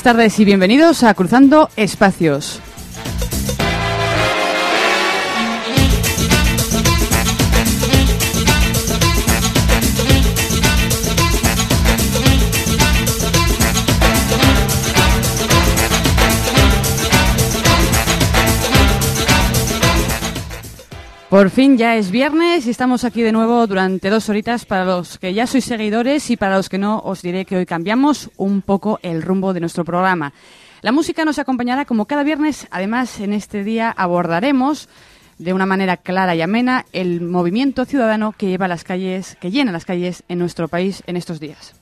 Buenas tardes y bienvenidos a Cruzando Espacios. Por fin ya es viernes y estamos aquí de nuevo durante dos horitas. Para los que ya sois seguidores y para los que no, os diré que hoy cambiamos un poco el rumbo de nuestro programa. La música nos acompañará como cada viernes. Además, en este día abordaremos de una manera clara y amena el movimiento ciudadano que lleva las calles, que llena las calles en nuestro país en estos días.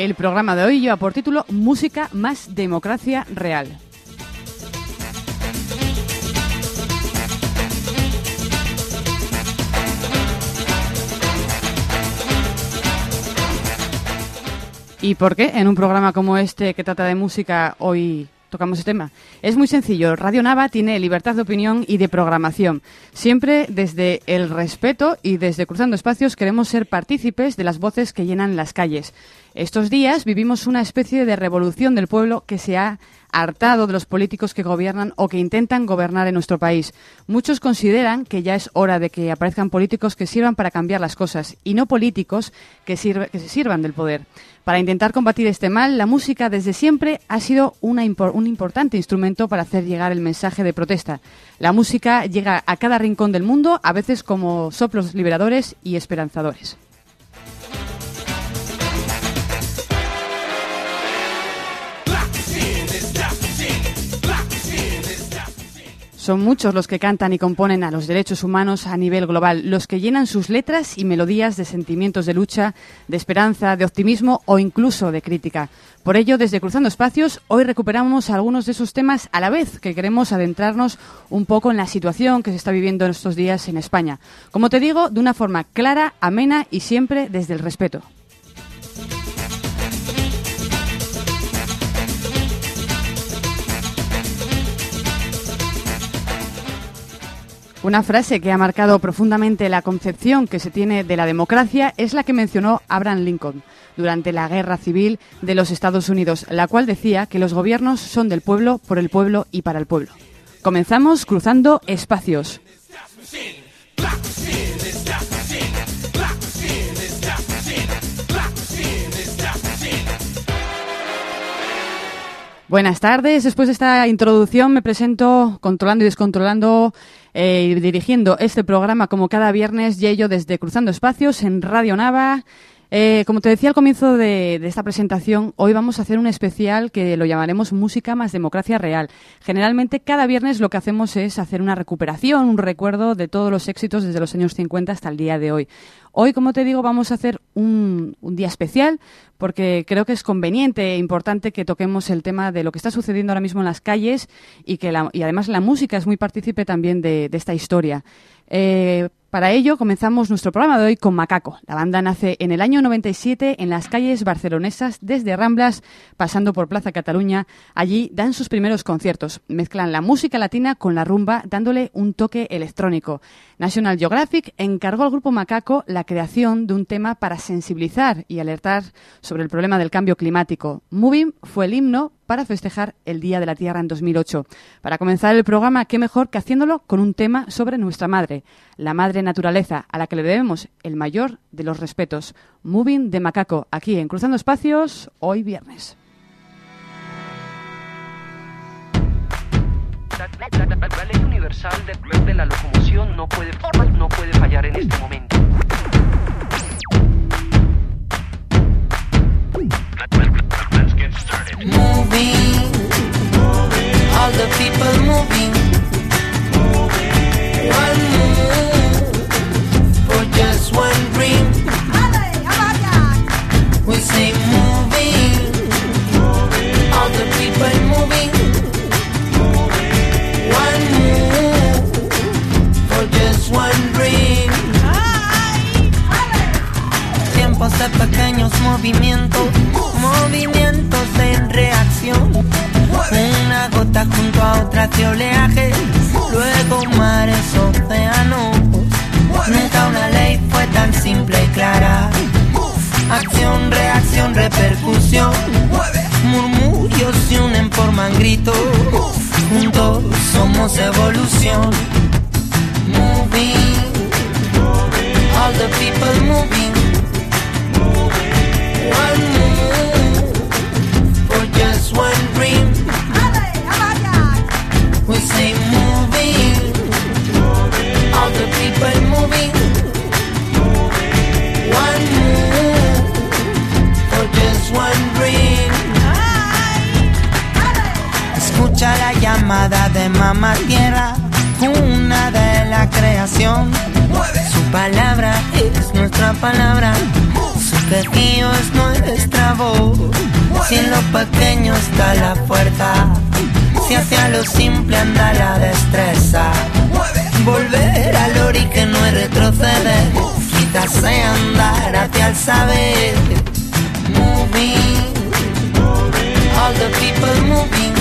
El programa de hoy lleva por título Música más democracia real. ¿Y por qué en un programa como este que trata de música hoy tocamos este tema? Es muy sencillo. Radio Nava tiene libertad de opinión y de programación. Siempre desde el respeto y desde Cruzando Espacios queremos ser partícipes de las voces que llenan las calles. Estos días vivimos una especie de revolución del pueblo que se ha hartado de los políticos que gobiernan o que intentan gobernar en nuestro país. Muchos consideran que ya es hora de que aparezcan políticos que sirvan para cambiar las cosas y no políticos que, que se sirvan del poder. Para intentar combatir este mal, la música desde siempre ha sido un importante instrumento para hacer llegar el mensaje de protesta. La música llega a cada rincón del mundo, a veces como soplos liberadores y esperanzadores. Son muchos los que cantan y componen a los derechos humanos a nivel global, los que llenan sus letras y melodías de sentimientos de lucha, de esperanza, de optimismo o incluso de crítica. Por ello, desde Cruzando Espacios, hoy recuperamos algunos de esos temas a la vez que queremos adentrarnos un poco en la situación que se está viviendo en estos días en España. Como te digo, de una forma clara, amena y siempre desde el respeto. Una frase que ha marcado profundamente la concepción que se tiene de la democracia es la que mencionó Abraham Lincoln durante la Guerra Civil de los Estados Unidos, la cual decía que los gobiernos son del pueblo, por el pueblo y para el pueblo. Comenzamos cruzando espacios. Buenas tardes. Después de esta introducción me presento controlando y descontrolando eh, dirigiendo este programa como cada viernes y ello desde Cruzando Espacios en Radio Nava. Eh, como te decía al comienzo de, esta presentación, hoy vamos a hacer un especial que lo llamaremos Música más Democracia Real. Generalmente cada viernes lo que hacemos es hacer una recuperación, un recuerdo de todos los éxitos desde los años 50 hasta el día de hoy. Hoy, como te digo, vamos a hacer un, día especial porque creo que es conveniente e importante que toquemos el tema de lo que está sucediendo ahora mismo en las calles y que la- además la música es muy partícipe también de, de esta historia. Eh, para ello comenzamos nuestro programa de hoy con Macaco. La banda nace en el año 97 en las calles barcelonesas desde Ramblas pasando por Plaza Cataluña. Allí dan sus primeros conciertos. Mezclan la música latina con la rumba dándole un toque electrónico. National Geographic encargó al grupo Macaco la creación de un tema para sensibilizar y alertar sobre el problema del cambio climático. Moving fue el himno para festejar el Día de la Tierra en 2008. Para comenzar el programa, qué mejor que haciéndolo con un tema sobre nuestra madre, la madre naturaleza, a la que le debemos el mayor de los respetos. Moving de Macaco, aquí en Cruzando Espacios, hoy viernes. La ley universal de, la locomoción no puede, no puede fallar en este momento. Moving, all the people moving. One move for just one dream. We say moving, all the people moving. One move for just one dream. Tiempos de pequeños movimientos, movimientos en reacción. Una gota junto a otra de oleaje, luego mares, océanos. Nunca una ley fue tan simple y clara. Acción, reacción, repercusión. Murmullos se unen, forman gritos. Juntos somos evolución. Moving, all the people moving. One one dream. We say moving, all the people moving. One move for just one dream. Escucha la llamada de mamá tierra, una de la creación. Su palabra es nuestra palabra, su quejío es nuestra voz. Si en lo pequeño está la fuerza, si hacia lo simple anda la destreza. Volver al origen no es retroceder, quizás andar hacia el saber. Moving, all the people moving.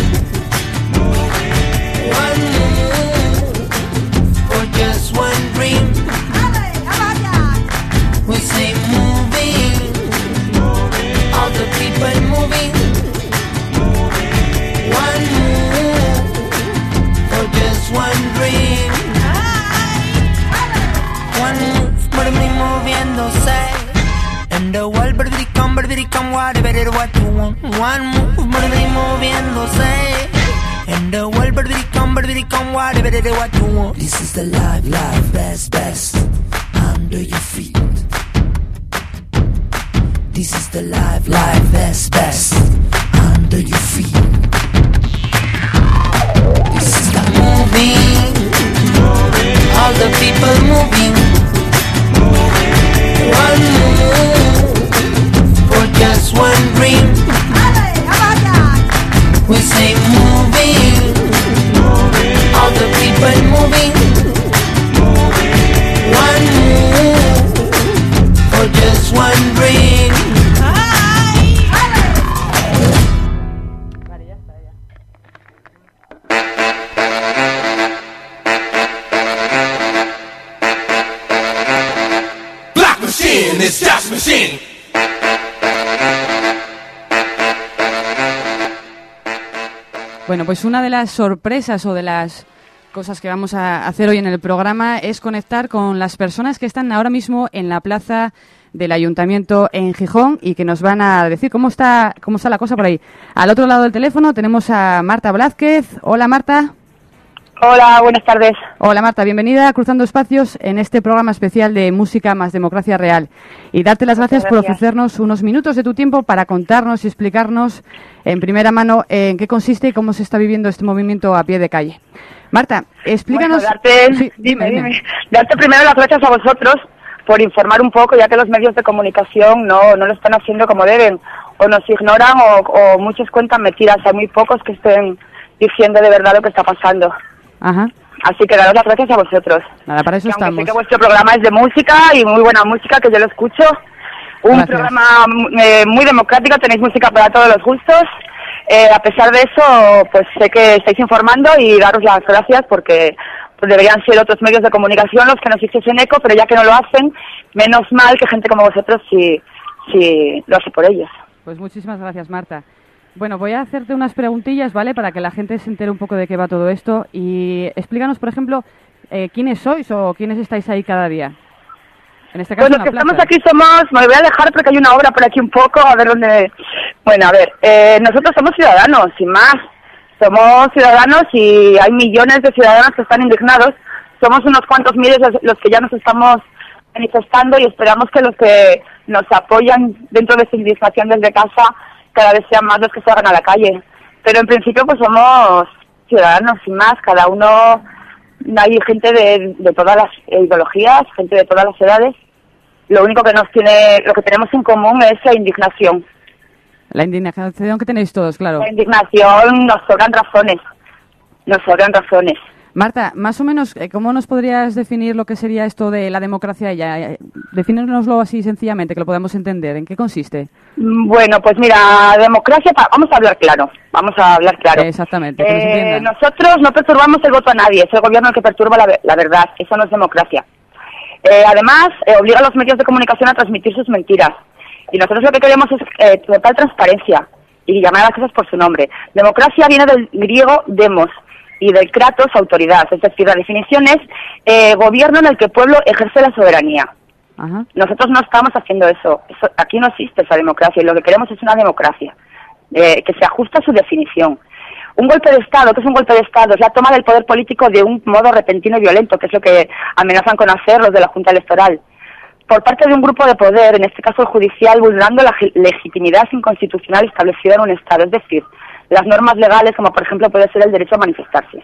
Baby, come, whatever it what you want. One move, moving, moviéndose. And the world, baby, come, baby, come, whatever it what you want. This is the life, life, best, best. Under your feet. This is the life, life, best, best. Under your feet. This is the moving. All the people moving. One move just one dream. We say moving. All the people moving. One move for just one dream. Black machine is just machine. Bueno, pues una de las sorpresas o de las cosas que vamos a hacer hoy en el programa es conectar con las personas que están ahora mismo en la plaza del ayuntamiento en Gijón y que nos van a decir cómo está cómo está la cosa por ahí. Al otro lado del teléfono tenemos a Marta Blázquez. Hola Marta. Hola, buenas tardes. Hola Marta, bienvenida a Cruzando Espacios en este programa especial de Música más Democracia Real. Y darte las gracias, por ofrecernos unos minutos de tu tiempo para contarnos y explicarnos en primera mano en qué consiste y cómo se está viviendo este movimiento a pie de calle. Marta, explícanos. Bueno, darte, Sí, dime, dime. Darte primero las gracias a vosotros por informar un poco, ya que los medios de comunicación no, no lo están haciendo como deben, o nos ignoran o, o muchos cuentan mentiras. Hay muy pocos que estén diciendo de verdad lo que está pasando. Ajá. Así que daros las gracias a vosotros. Nada, para eso Que estamos. sé que vuestro programa es de música y muy buena música, que yo lo escucho. Un Gracias. programa mm, eh, muy democrático, tenéis música para todos los gustos. Eh, a pesar de eso, pues sé que estáis informando y daros las gracias porque pues, deberían ser otros medios de comunicación los que nos hiciesen eco, pero ya que no lo hacen, menos mal que gente como vosotros sí, sí lo hace por ellos. Pues muchísimas gracias, Marta. Bueno, voy a hacerte unas preguntillas, ¿vale? Para que la gente se entere un poco de qué va todo esto. Y explícanos, por ejemplo, eh, quiénes sois o quiénes estáis ahí cada día. En este caso, Pues los que estamos aquí somos, me voy a dejar porque hay una obra por aquí un poco, a ver dónde... Bueno, a ver, eh, nosotros somos ciudadanos, sin más. Somos ciudadanos y hay millones de ciudadanos que están indignados. Somos unos cuantos miles los, que ya nos estamos manifestando y esperamos que los que nos apoyan dentro de esta indignación desde casa cada vez sean más los que salgan a la calle. Pero en principio pues somos ciudadanos sin más, cada uno, hay gente de, de todas las ideologías, gente de todas las edades. Lo único que nos tiene, lo que tenemos en común es la indignación. La indignación que tenéis todos, claro. La indignación nos sobran razones, nos sobran razones. Marta, más o menos, eh, ¿cómo nos podrías definir lo que sería esto de la democracia ya? Eh, Defínenoslo así sencillamente, que lo podamos entender. ¿En qué consiste? Mm, Bueno, pues mira, democracia, vamos a hablar claro, vamos a hablar claro. Exactamente, que Eh, nosotros no perturbamos el voto a nadie, es el gobierno el que perturba la, la verdad, eso no es democracia. Eh, además, eh, obliga a los medios de comunicación a transmitir sus mentiras. Y nosotros lo que queremos es eh, total transparencia y llamar a las cosas por su nombre. Democracia viene del griego demos y del kratos autoridad, es decir, la definición es eh, gobierno en el que el pueblo ejerce la soberanía. Ajá. Nosotros no estamos haciendo eso. Eso- Aquí no existe esa democracia y lo que queremos es una democracia eh, que se ajusta a su definición. Un golpe de Estado, ¿qué es un golpe de Estado? Es la toma del poder político de un modo repentino y violento, que es lo que amenazan con hacer los de la Junta Electoral. Por parte de un grupo de poder, en este caso el judicial, vulnerando la gi- legitimidad inconstitucional establecida en un Estado, es decir, las normas legales, como por ejemplo puede ser el derecho a manifestarse.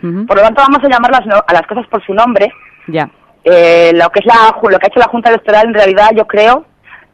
Por lo tanto, vamos a llamar las no- a las cosas por su nombre Ya. eh, lo que es la lo que ha hecho la Junta Electoral en realidad yo creo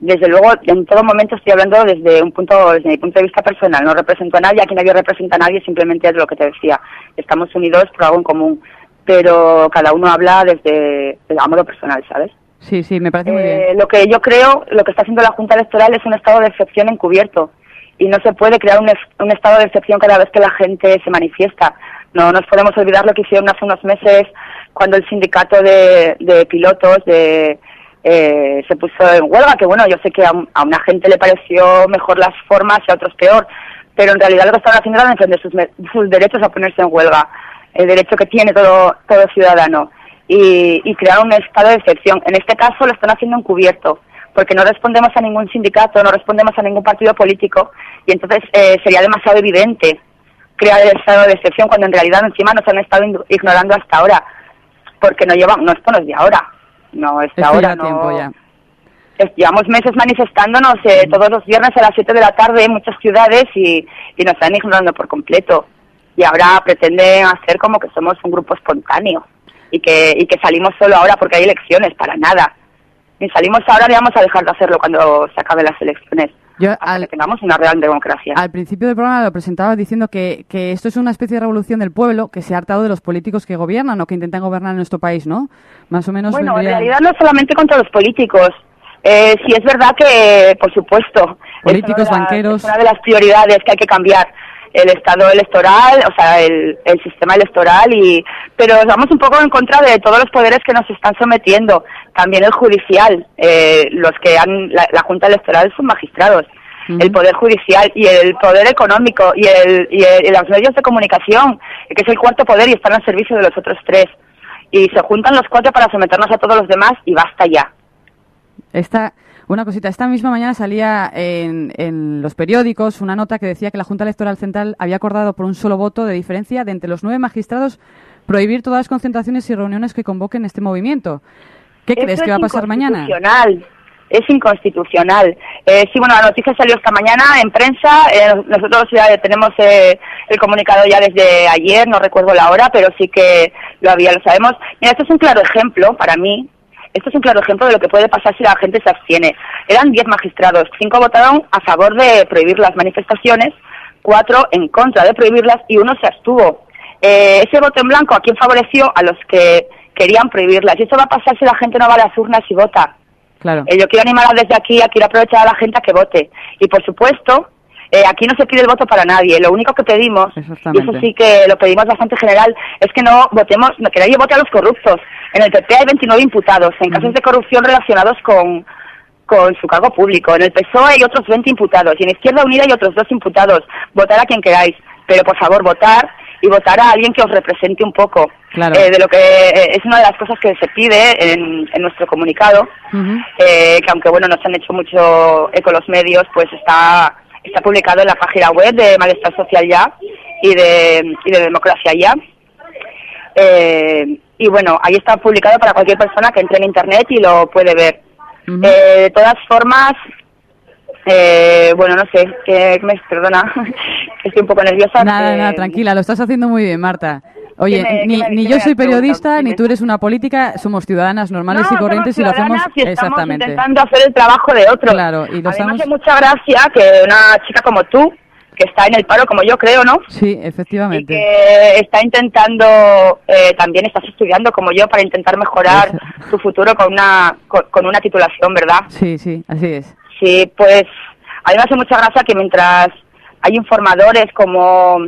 desde luego en todo momento estoy hablando desde un punto desde mi punto de vista personal no represento a nadie aquí nadie representa a nadie simplemente es lo que te decía estamos unidos por algo en común pero cada uno habla desde el amor personal sabes Sí, sí, me parece muy Eh, bien. lo que yo creo lo que está haciendo la Junta Electoral es un estado de excepción encubierto y no se puede crear un, un estado de excepción cada vez que la gente se manifiesta. No nos podemos olvidar lo que hicieron hace unos meses cuando el sindicato de, pilotos de, eh, se puso en huelga, que bueno, yo sé que a, a una gente le pareció mejor las formas y a otros peor, pero en realidad lo que estaban haciendo era defender sus, sus derechos a ponerse en huelga, el derecho que tiene todo, todo ciudadano, y, y crear un estado de excepción. En este caso lo están haciendo encubierto, porque no respondemos a ningún sindicato, no respondemos a ningún partido político, y entonces eh, sería demasiado evidente crear el estado de excepción cuando en realidad encima nos han estado ignorando hasta ahora, porque no llevan, no esto no es de ahora, no es de ahora, no, tiempo ya. es- llevamos meses manifestándonos eh, todos los viernes a las 7 de la tarde en muchas ciudades y, y nos están ignorando por completo. Y ahora pretenden hacer como que somos un grupo espontáneo y que, y que salimos solo ahora porque hay elecciones, para nada. Ni salimos ahora ni vamos a dejar de hacerlo cuando se acaben las elecciones. Yo Hasta al, que tengamos una real democracia. al principio del programa lo presentaba diciendo que, que esto es una especie de revolución del pueblo que se ha hartado de los políticos que gobiernan o que intentan gobernar en nuestro país, ¿no? Más o menos Bueno, en realidad no solamente contra los políticos. Eh, sí es verdad que, por supuesto, es Políticos, una de las- banqueros. es una de las prioridades que hay que cambiar el estado electoral, o sea, el, el sistema electoral y pero vamos un poco en contra de todos los poderes que nos están sometiendo, también el judicial, eh, los que han la, la Junta Electoral son magistrados, el poder judicial y el poder económico y el, y el- y los medios de comunicación, que es el cuarto poder y están al servicio de los otros tres. Y se juntan los cuatro para someternos a todos los demás y basta ya. Esta, una cosita, esta misma mañana salía en, en los periódicos una nota que decía que la Junta Electoral Central había acordado por un solo voto de diferencia de entre los nueve magistrados prohibir todas las concentraciones y reuniones que convoquen este movimiento. ¿Qué crees que va a pasar mañana? inconstitucional. Es inconstitucional. Eh, sí, bueno, la noticia salió esta mañana en prensa. eh, nosotros ya tenemos eh, el comunicado ya desde ayer, no recuerdo la hora, pero sí que lo había, lo sabemos. Mira, esto es un claro ejemplo para mí. Esto es un claro ejemplo de lo que puede pasar si la gente se abstiene. Eran 10 magistrados, 5 votaron a favor de prohibir las manifestaciones, 4 en contra de prohibirlas y uno se abstuvo. Eh, ese voto en blanco, ¿a quién favoreció? A los que querían prohibirlas. Y eso va a pasar si la gente no va a las urnas y vota. Claro. Eh, yo quiero animar a- desde aquí, a quiero aprovechar a la gente a que vote. Y por supuesto, eh, aquí no se pide el voto para nadie. Lo único que pedimos, y eso sí que lo pedimos bastante general, es que no votemos, no, que nadie vote a los corruptos. En el PP hay 29 imputados en casos de corrupción relacionados con, con su cargo público. En el PSOE hay otros 20 imputados y en Izquierda Unida hay otros dos imputados. Votar a quien queráis, pero por favor votar y votar a alguien que os represente un poco. Claro. Eh, de lo que eh, es una de las cosas que se pide en, en nuestro comunicado, eh, que aunque bueno no se han hecho mucho eco los medios, pues está está publicado en la página web de Malestar Social ya y de, y de democracia ya. Eh, y bueno, ahí está publicado para cualquier persona que entre en internet y lo puede ver. Eh, de todas formas, eh, bueno, no sé, que me perdona, que estoy un poco nerviosa. Nada, que- nada, tranquila, lo estás haciendo muy bien, Marta. Oye, ¿Qué me- ni, me- ni yo soy periodista, ni tú eres una política, somos ciudadanas normales No, y corrientes y lo hacemos y estamos exactamente. intentando hacer el trabajo de otros. Claro, y lo A mí me estamos- hace mucha gracia que una chica como tú, que está en el paro como yo creo, ¿no? Sí, Y efectivamente. que está intentando, eh, también estás estudiando como yo para intentar mejorar tu futuro con una, con, con una titulación, ¿verdad? Sí, sí, así es. Sí, pues a mí me hace mucha gracia que mientras hay informadores como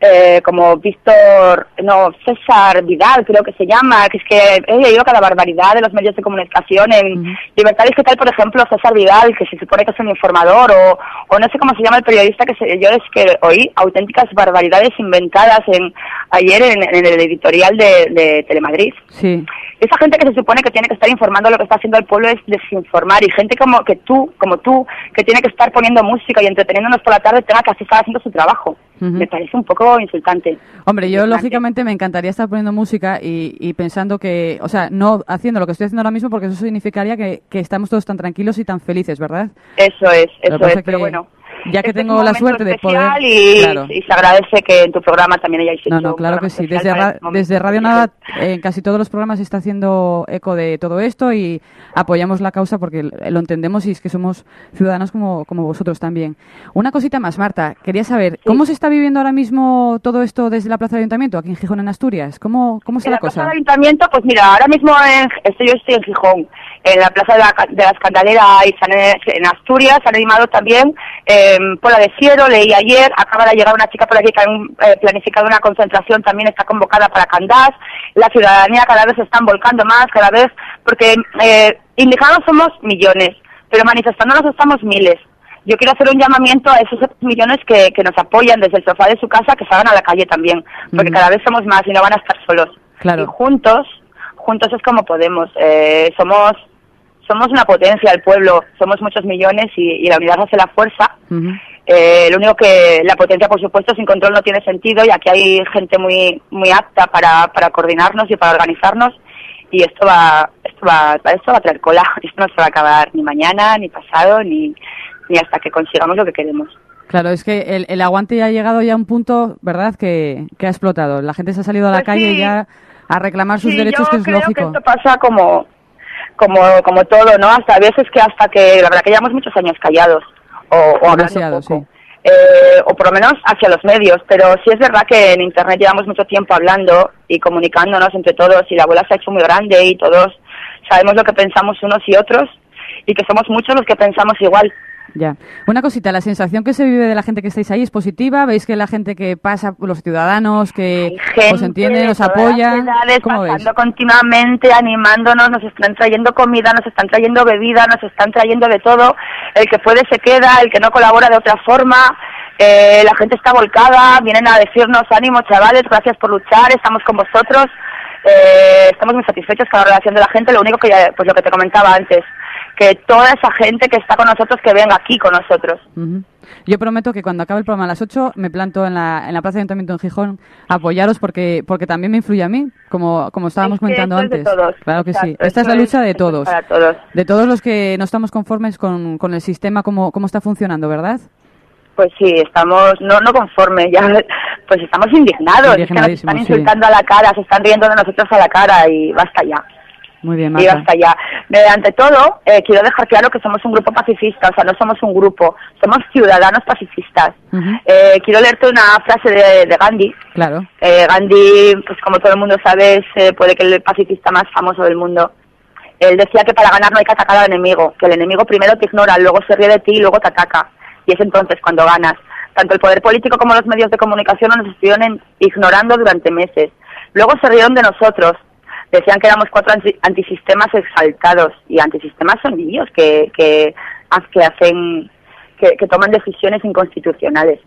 eh, como Víctor, no, César Vidal creo que se llama, que es que he leído cada barbaridad de los medios de comunicación en Ujú. Libertad Digital, por ejemplo, César Vidal, que se supone que es un informador, o, o no sé cómo se llama el periodista que se, yo es que oí auténticas barbaridades inventadas en ayer en, en el editorial de, de Telemadrid. Sí, Esa gente que se supone que tiene que estar informando lo que está haciendo el pueblo es desinformar y gente como que tú, como tú, que tiene que estar poniendo música y entreteniéndonos por la tarde tenga que así estar haciendo su trabajo. Me parece un poco insultante. Hombre, yo lógicamente me encantaría estar poniendo música y, y pensando que, o sea, no haciendo lo que estoy haciendo ahora mismo porque eso significaría que, que estamos todos tan tranquilos y tan felices, ¿verdad? Eso es, eso es, que pero bueno. Ya que este es tengo la suerte de poder- Y, Claro. y se agradece que en tu programa también hayáis hecho No, no, claro que sí. Desde, ra- este desde Radio. Nava, en casi todos los programas se está haciendo eco de todo esto y apoyamos la causa porque lo entendemos y es que somos ciudadanos como, como vosotros también. Una cosita más, Marta. Quería saber, ¿cómo se está viviendo ahora mismo todo esto desde la Plaza del Ayuntamiento, aquí en Gijón, en Asturias? ¿Cómo, cómo está En la la plaza cosa? del ayuntamiento, pues mira, ahora mismo en, estoy, yo estoy en Gijón, en la plaza de la, de la Escandalera y han- en Asturias, han animado también eh, Pola de Ciero, leí ayer, acaba de llegar una chica por aquí que han eh, planificado una concentración, también está convocada para Candás, la ciudadanía cada vez se están volcando más, cada vez, porque eh, indignados somos millones, pero manifestándonos estamos miles. Yo quiero hacer un llamamiento a esos millones que, que nos apoyan desde el sofá de su casa, que salgan a la calle también, porque cada vez somos más y no van a estar solos. Claro. Y juntos, juntos es como podemos. Eh, somos, somos una potencia, el pueblo, somos muchos millones y, y la unidad hace la fuerza. Ujú. Eh, lo único que la potencia, por supuesto, sin control no tiene sentido y aquí hay gente muy, muy apta para, para coordinarnos y para organizarnos y esto va, esto va, esto va a traer cola. Esto no se va a acabar ni mañana, ni pasado, ni, ni hasta que consigamos lo que queremos. Claro, es que el, el aguante ya ha llegado ya a un punto, ¿verdad?, que, que ha explotado. La gente se ha salido a la Pues calle sí. ya a reclamar sus Sí, derechos, yo que es creo lógico. que esto pasa como, como, como todo, ¿no? Hasta a veces que hasta que, la verdad que llevamos muchos años callados o, o hablando poco. sí. Eh, o por lo menos hacia los medios, pero sí es verdad que en Internet llevamos mucho tiempo hablando y comunicándonos entre todos y la bola se ha hecho muy grande y todos sabemos lo que pensamos unos y otros y que somos muchos los que pensamos igual. Ya. Una cosita, la sensación que se vive de la gente que estáis ahí es positiva. ¿Veis que la gente que pasa, los ciudadanos que os entienden, de os apoyan? ¿Cómo veis? pasando continuamente, animándonos, nos están trayendo comida, nos están trayendo bebida, nos están trayendo de todo. El que puede se queda, el que no colabora de otra forma. Eh, la gente está volcada, vienen a decirnos ánimo chavales, gracias por luchar, estamos con vosotros. Eh, estamos muy satisfechos con la relación de la gente. Lo único que, ya- pues lo que te comentaba antes, que toda esa gente que está con nosotros, que venga aquí con nosotros. Yo prometo que cuando acabe el programa a las 8 me planto en la, en la Plaza de Ayuntamiento en Gijón a apoyaros porque, porque también me influye a mí, como, como estábamos Es que comentando esto es de antes. todos. Claro que sí. Esta es la lucha de todos. Para todos. De todos los que no estamos conformes con, con el sistema como, como está funcionando, ¿verdad? Pues sí, estamos no no conformes, ya pues estamos indignados, es que nos están sí. insultando a la cara, se están riendo de nosotros a la cara y basta ya, Muy bien, y Marta. basta ya. Eh, ante todo, eh, quiero dejar claro que somos un grupo pacifista, o sea, no somos un grupo, somos ciudadanos pacifistas. Eh, quiero leerte una frase de, de Gandhi. Claro. Eh, Gandhi, pues como todo el mundo sabe, es eh, puede que el pacifista más famoso del mundo. Él decía que para ganar no hay que atacar al enemigo, que el enemigo primero te ignora, luego se ríe de ti y luego te ataca. Y es entonces cuando ganas. Tanto el poder político como los medios de comunicación nos estuvieron ignorando durante meses. Luego se rieron de nosotros. Decían que éramos cuatro anti- antisistemas exaltados. Y antisistemas son niños que, que, ha- que hacen, que, que toman decisiones inconstitucionales.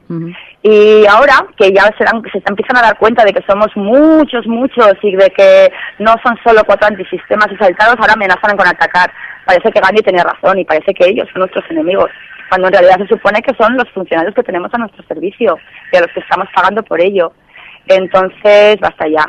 Y ahora que ya se, dan, se empiezan a dar cuenta de que somos muchos, muchos y de que no son solo cuatro antisistemas exaltados, ahora amenazan con atacar. Parece que Gandhi tenía razón y parece que ellos son nuestros enemigos. cuando en realidad se supone que son los funcionarios que tenemos a nuestro servicio y a los que estamos pagando por ello. Entonces, basta ya.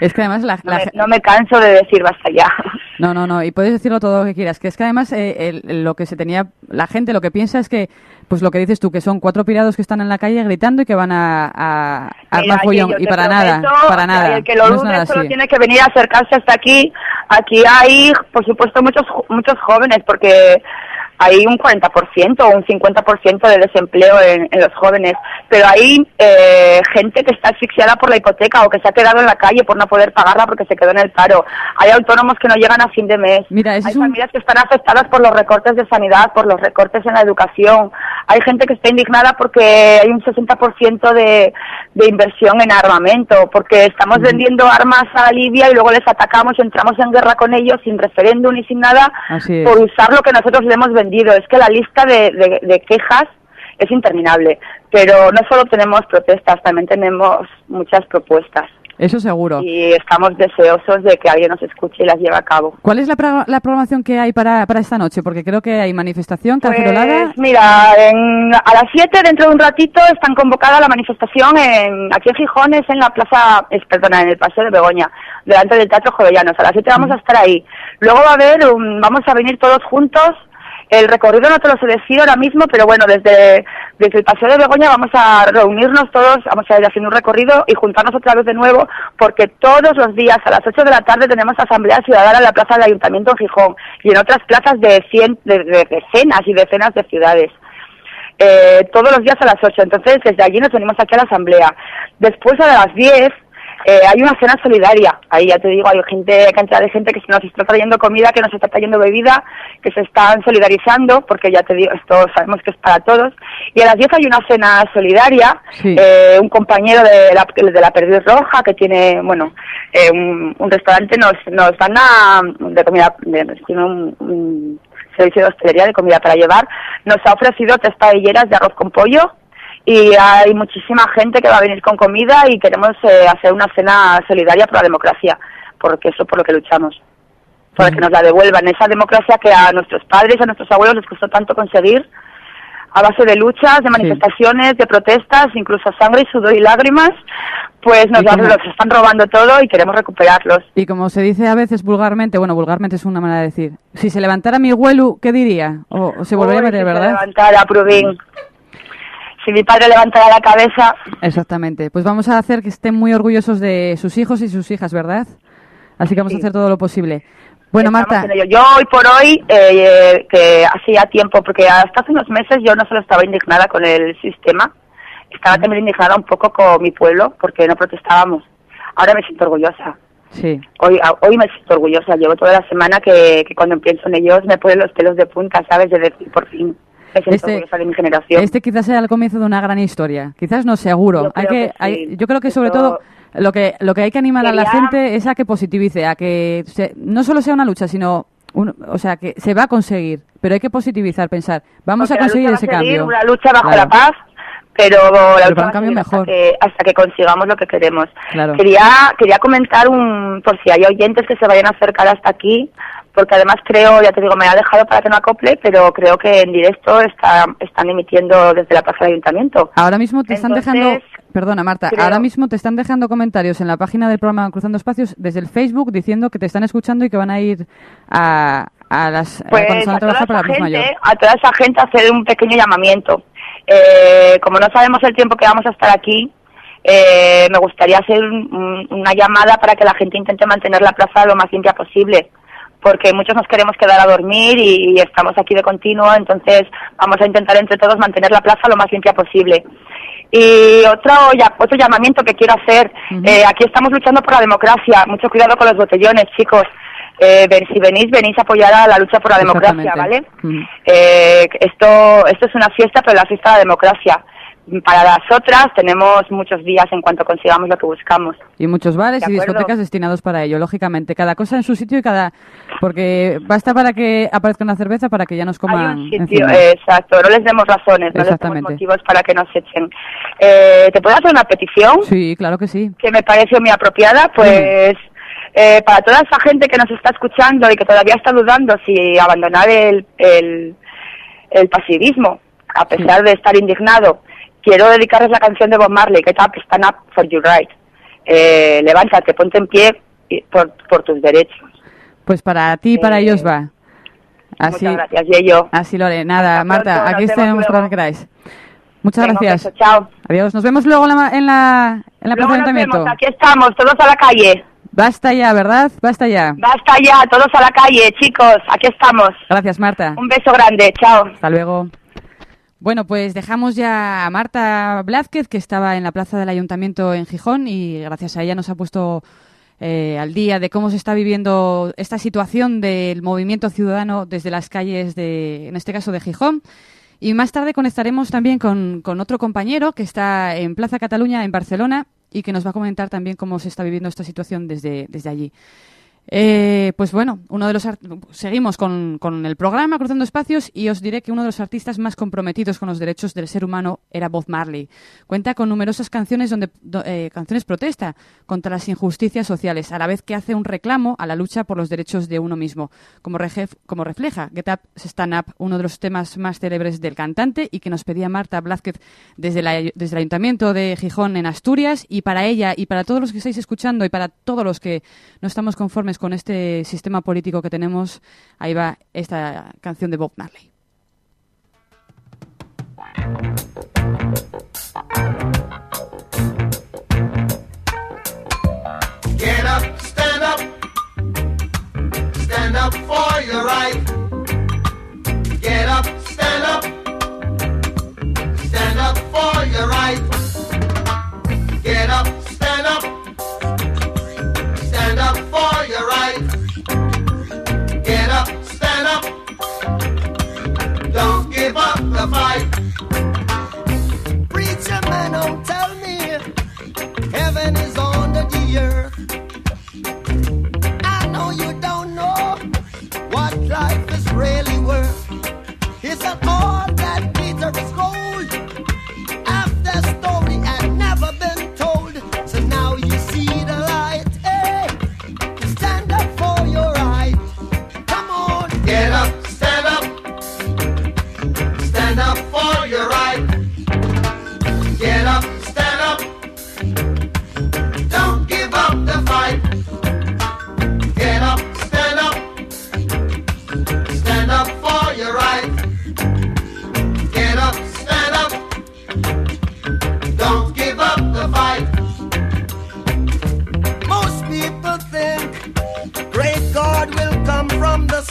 Es que además la, No me, ge- no me canso de decir basta ya. No, no, no, y puedes decirlo todo lo que quieras, que es que además eh, el- lo que se tenía, la gente lo que piensa es que, pues lo que dices tú, que son cuatro pirados que están en la calle gritando y que van a, a, a Mira, armar follón, y para nada, para nada, El que lo no dude solo así. tiene que venir a acercarse hasta aquí. Aquí hay, por supuesto, muchos muchos jóvenes, porque hay un 40% o un 50% de desempleo en, en los jóvenes, pero hay eh, gente que está asfixiada por la hipoteca o que se ha quedado en la calle por no poder pagarla porque se quedó en el paro. Hay autónomos que no llegan a fin de mes. Mira, hay un- familias que están afectadas por los recortes de sanidad, por los recortes en la educación. Hay gente que está indignada porque hay un 60% de, de inversión en armamento, porque estamos vendiendo armas a Libia y luego les atacamos entramos en guerra con ellos sin referéndum y sin nada por usar lo que nosotros le hemos vendido. Es que la lista de, de- de quejas es interminable, pero no solo tenemos protestas, también tenemos muchas propuestas Eso seguro. y estamos deseosos de que alguien nos escuche y las lleve a cabo. ¿Cuál es la, pro- la programación que hay para, para esta noche? Porque creo que hay manifestación, cacerolada. Pues mira, en- a las 7 dentro de un ratito están convocada la manifestación en, aquí en Gijón, es en la plaza, es, perdona, en el Paseo de Begoña, delante del Teatro Jovellanos. A las 7 vamos a estar ahí. Luego va a haber, un- vamos a venir todos juntos. El recorrido no te lo sé decir ahora mismo, pero bueno, desde, desde el Paseo de Begoña vamos a reunirnos todos, vamos a ir haciendo un recorrido y juntarnos otra vez de nuevo, porque todos los días a las 8 de la tarde tenemos Asamblea Ciudadana en la Plaza del Ayuntamiento en Gijón y en otras plazas de, cien, de, de decenas y decenas de ciudades eh, todos los días a las 8. Entonces, desde allí nos venimos aquí a la asamblea. Después, a las 10, eh, hay una cena solidaria. Ahí ya te digo, hay gente, cantidad de gente que se nos está trayendo comida, que nos está trayendo bebida, que se están solidarizando, porque ya te digo, esto sabemos que es para todos. Y a las 10 hay una cena solidaria. Sí. Eh, un compañero de la, de la Perdiz Roja, que tiene, bueno, eh, un, un restaurante, nos, nos van a, de comida, de- tiene un- un servicio de hostelería de comida para llevar, nos ha ofrecido tres paelleras de arroz con pollo y hay muchísima gente que va a venir con comida y queremos eh, hacer una cena solidaria por la democracia, porque eso es por lo que luchamos, para que nos la devuelvan, esa democracia que a nuestros padres, a nuestros abuelos les costó tanto conseguir, a base de luchas, de manifestaciones, de protestas, incluso sangre sudor y lágrimas, pues nos ¿Y la- cómo? los están robando todo y queremos recuperarlos. Y como se dice a veces vulgarmente, bueno, vulgarmente es una manera de decir, si se levantara mi huelu, ¿qué diría? O, o se volvería a meter, si se ¿verdad? levantara, Prudín. Si mi padre levantara la cabeza, Exactamente. Pues vamos a hacer que estén muy orgullosos de sus hijos y sus hijas, ¿verdad? Así que vamos a hacer todo lo posible. Bueno, Marta. Yo hoy por hoy, eh, que hace ya tiempo, porque hasta hace unos meses yo no solo estaba indignada con el sistema, estaba también indignada un poco con mi pueblo, porque no protestábamos. Ahora me siento orgullosa. sí. Hoy, hoy me siento orgullosa. Llevo toda la semana que, que cuando pienso en ellos me ponen los pelos de punta, ¿sabes? De decir, por fin, Este- orgullosa de mi generación. Este quizás sea el comienzo de una gran historia. Quizás no, seguro. Yo hay que, hay- yo creo que sobre todo lo que, lo que hay que animar a la gente es a que positivice, a que se- no solo sea una lucha, sino, un- o sea, que se va a conseguir. Pero hay que positivizar, pensar, vamos Porque a conseguir ese cambio. Una lucha bajo Claro. la paz, pero la Pero lucha para un va a cambio seguir mejor. Hasta que, hasta que consigamos lo que queremos. Claro. Quería, quería comentar un, por si hay oyentes que se vayan a acercar hasta aquí, porque además creo, ya te digo, me ha dejado para que no acople, pero creo que en directo está, están emitiendo desde la plaza del ayuntamiento. Ahora mismo te están dejando, perdona Marta, creo- ahora mismo te están dejando comentarios en la página del programa Cruzando Espacios desde el Facebook diciendo que te están escuchando y que van a ir a, a las eh, Pues a a toda, esa gente, a toda esa gente hacer un pequeño llamamiento. Eh, como no sabemos el tiempo que vamos a estar aquí, eh, me gustaría hacer un- una llamada para que la gente intente mantener la plaza lo más limpia posible, porque muchos nos queremos quedar a dormir y, y estamos aquí de continuo, entonces vamos a intentar entre todos mantener la plaza lo más limpia posible. Y otro, ya- otro llamamiento que quiero hacer, eh, aquí estamos luchando por la democracia, mucho cuidado con los botellones, chicos. Eh, ven- si venís, venís a apoyar a la lucha por la democracia, ¿vale? Ujú. Eh, esto, esto es una fiesta, pero la fiesta de la democracia. Para las otras tenemos muchos días en cuanto consigamos lo que buscamos. Y muchos bares y discotecas destinados para ello, lógicamente. Cada cosa en su sitio y cada... Porque basta para que aparezca una cerveza para que ya nos Hay coman un sitio, encima. exacto, no les demos razones, no les demos motivos para que nos echen. Eh, ¿Te puedo hacer una petición? Sí, claro que sí. que me pareció muy apropiada, pues eh, para toda esa gente que nos está escuchando y que todavía está dudando si abandonar el, el, el pasivismo, a pesar de estar indignado, quiero dedicarles la canción de Bob Marley, Get Up, Stand Up for Your Right. Eh, levántate, ponte en pie por, por tus derechos. Pues para ti y para Eh, ellos va. Así, Muchas gracias, Yeyo. así lo haré. Nada, Hasta Marta, pronto, aquí cuando queráis. Muchas Venga, un gracias. beso, chao. Adiós. Nos vemos luego en la, en la, en la plaza de ayuntamiento. vemos, aquí estamos, todos a la calle. Basta ya, ¿verdad? Basta ya. Basta ya, todos a la calle, chicos, aquí estamos. Gracias, Marta. Un beso grande, chao. Hasta luego. Bueno, pues dejamos ya a Marta Blázquez, que estaba en la plaza del ayuntamiento en Gijón, y gracias a ella nos ha puesto eh, al día de cómo se está viviendo esta situación del movimiento ciudadano desde las calles de, en este caso, de Gijón. Y más tarde conectaremos también con, con otro compañero que está en Plaza Cataluña, en Barcelona, y que nos va a comentar también cómo se está viviendo esta situación desde, desde allí. Eh, pues bueno, uno de los seguimos con, con el programa Cruzando Espacios y os diré que uno de los artistas más comprometidos con los derechos del ser humano era Bob Marley. Cuenta con numerosas canciones donde do- eh, canciones protesta contra las injusticias sociales, a la vez que hace un reclamo a la lucha por los derechos de uno mismo, como, como refleja Get Up, Stand Up, uno de los temas más célebres del cantante y que nos pedía Marta Blázquez desde, la- desde el Ayuntamiento de Gijón en Asturias y para ella y para todos los que estáis escuchando y para todos los que no estamos conformes con este sistema político que tenemos, ahí va esta canción de Bob Marley. Get up, stand up. Stand up for your right. Get up, stand up. Stand up for your right. The fight. Preacher man, don't tell me heaven is under the earth. I know you don't know what life is really worth. It's not all that glitter is gold.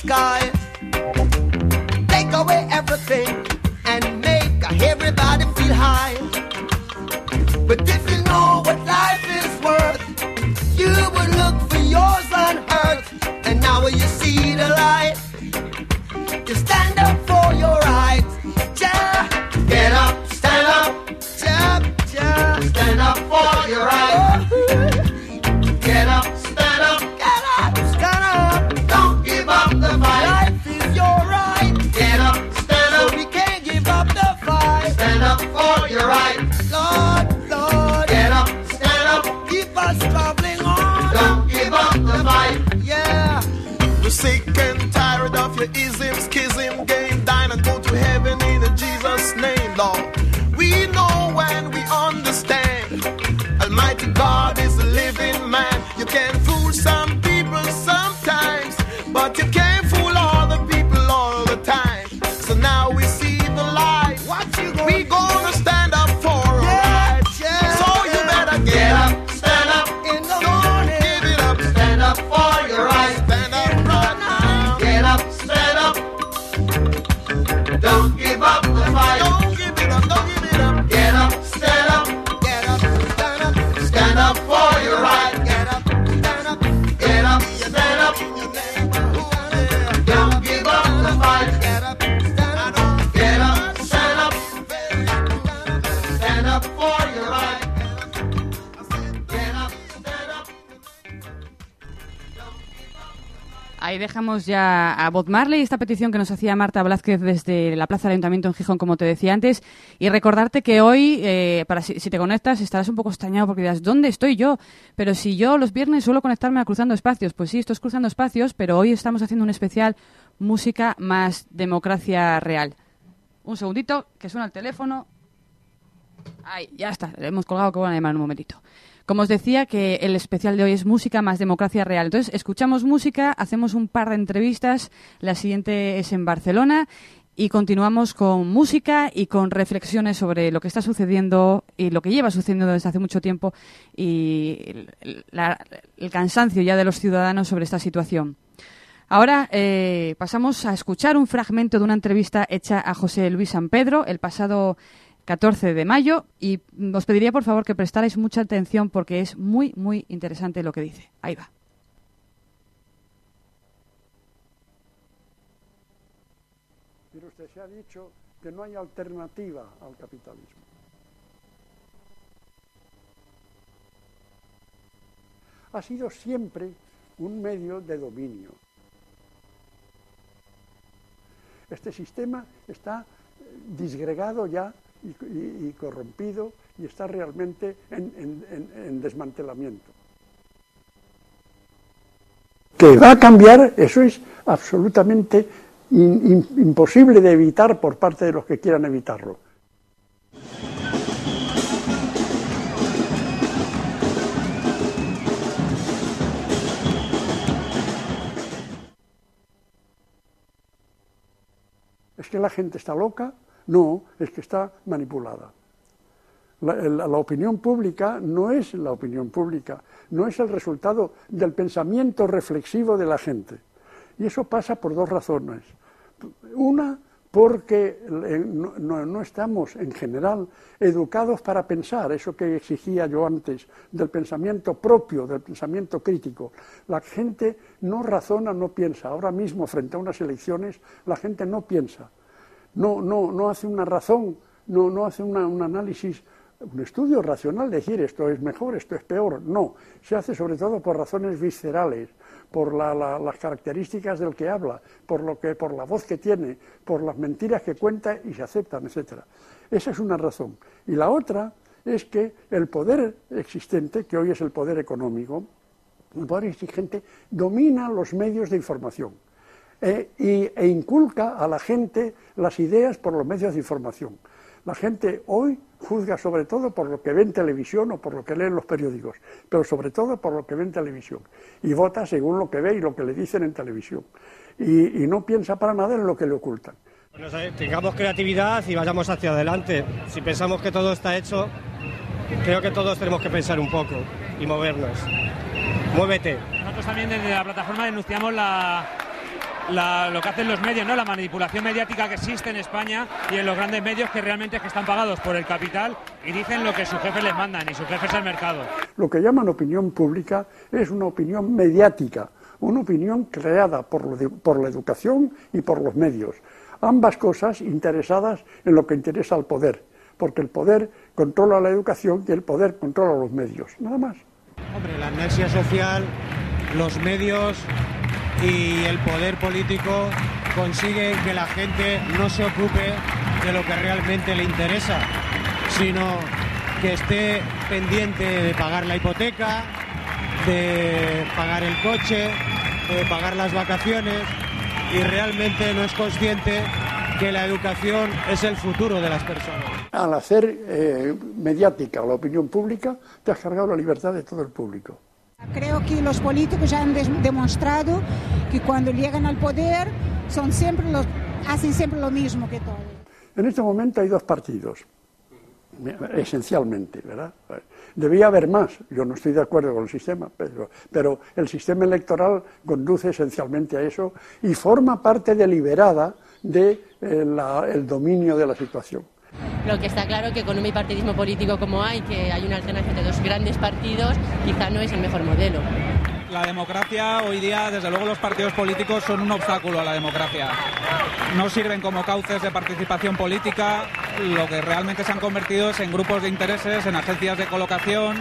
Sky, Ya a Bob Marley, esta petición que nos hacía Marta Blázquez desde la Plaza del Ayuntamiento en Gijón, como te decía antes, y recordarte que hoy, eh, para si, si te conectas, estarás un poco extrañado porque dirás, ¿dónde estoy yo? Pero si yo los viernes suelo conectarme a Cruzando Espacios, pues sí, esto es Cruzando Espacios, pero hoy estamos haciendo un especial música más democracia real. Un segundito, que suena el teléfono. Ahí, ya está, le hemos colgado que van a llamar un momentito. Como os decía, que el especial de hoy es música más democracia real. Entonces, escuchamos música, hacemos un par de entrevistas, la siguiente es en Barcelona y continuamos con música y con reflexiones sobre lo que está sucediendo y lo que lleva sucediendo desde hace mucho tiempo y el, cansancio ya de los ciudadanos sobre esta situación. Ahora eh, pasamos a escuchar un fragmento de una entrevista hecha a José Luis San Pedro el pasado 14 de mayo y os pediría por favor que prestarais mucha atención porque es muy, muy interesante lo que dice. Ahí va. Pero usted se ha dicho que no hay alternativa al capitalismo. Ha sido siempre un medio de dominio. Este sistema está eh, disgregado ya y, corrompido y está realmente en, en- en- en desmantelamiento. Que va a cambiar, eso es absolutamente imposible de evitar por parte de los que quieran evitarlo. ¿Es que la gente está loca? No, es que está manipulada. La, opinión pública no es la opinión pública, no es el resultado del pensamiento reflexivo de la gente. Y eso pasa por dos razones. Una, porque no- no estamos en general educados para pensar, eso que exigía yo antes, del pensamiento propio, del pensamiento crítico. La gente no razona, no piensa. Ahora mismo, frente a unas elecciones, la gente no piensa, no, no, no hace una razón, no, no hace una- un análisis, un estudio racional, decir esto es mejor, esto es peor. No, se hace sobre todo por razones viscerales, por la- la- las características del que habla, por, lo que, por la voz que tiene, por las mentiras que cuenta y se aceptan, etcétera. Esa es una razón. Y la otra es que el poder existente, que hoy es el poder económico, el poder exigente, domina los medios de información eh, y, e inculca a la gente las ideas por los medios de información. La gente hoy juzga sobre todo por lo que ve en televisión o por lo que lee en los periódicos, pero sobre todo por lo que ve en televisión. Y vota según lo que ve y lo que le dicen en televisión. Y, y no piensa para nada en lo que le ocultan. Bueno, o sea, tengamos creatividad y vayamos hacia adelante. Si pensamos que todo está hecho, creo que todos tenemos que pensar un poco y movernos. Muévete. Nosotros también desde la plataforma denunciamos la, la- lo que hacen los medios, ¿no? La manipulación mediática que existe en España y en los grandes medios que realmente es que están pagados por el capital y dicen lo que sus jefes les mandan y su jefe es el mercado. Lo que llaman opinión pública es una opinión mediática, una opinión creada por, lo de- por la educación y por los medios. Ambas cosas interesadas en lo que interesa al poder, porque el poder controla la educación y el poder controla los medios, nada más. Hombre, la amnesia social, los medios y el poder político consiguen que la gente no se ocupe de lo que realmente le interesa, sino que esté pendiente de pagar la hipoteca, de pagar el coche, de pagar las vacaciones y realmente no es consciente que la educación es el futuro de las personas. Al hacer eh, mediática la opinión pública, te has cargado la libertad de todo el público. Creo que los políticos ya han demostrado que cuando llegan al poder son siempre los, hacen siempre lo mismo que todos. En este momento hay dos partidos, esencialmente, ¿verdad? Debía haber más, yo no estoy de acuerdo con el sistema, pero, pero el sistema electoral conduce esencialmente a eso y forma parte deliberada del de, eh, dominio de la situación. Lo que está claro que con un bipartidismo político como hay, que hay una alternancia de dos grandes partidos, quizá no es el mejor modelo. La democracia hoy día, desde luego los partidos políticos son un obstáculo a la democracia. No sirven como cauces de participación política, lo que realmente se han convertido es en grupos de intereses, en agencias de colocación,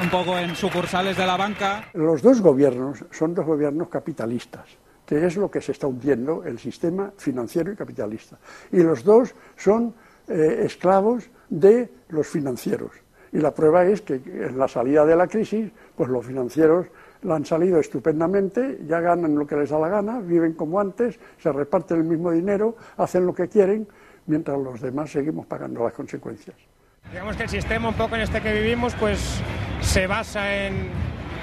un poco en sucursales de la banca. Los dos gobiernos son dos gobiernos capitalistas, que es lo que se está hundiendo el sistema financiero y capitalista. Y los dos son eh, esclavos de los financieros. Y la prueba es que en la salida de la crisis, pues los financieros la han salido estupendamente, ya ganan lo que les da la gana, viven como antes, se reparten el mismo dinero, hacen lo que quieren, mientras los demás seguimos pagando las consecuencias. Digamos que el sistema un poco en este que vivimos pues se basa en,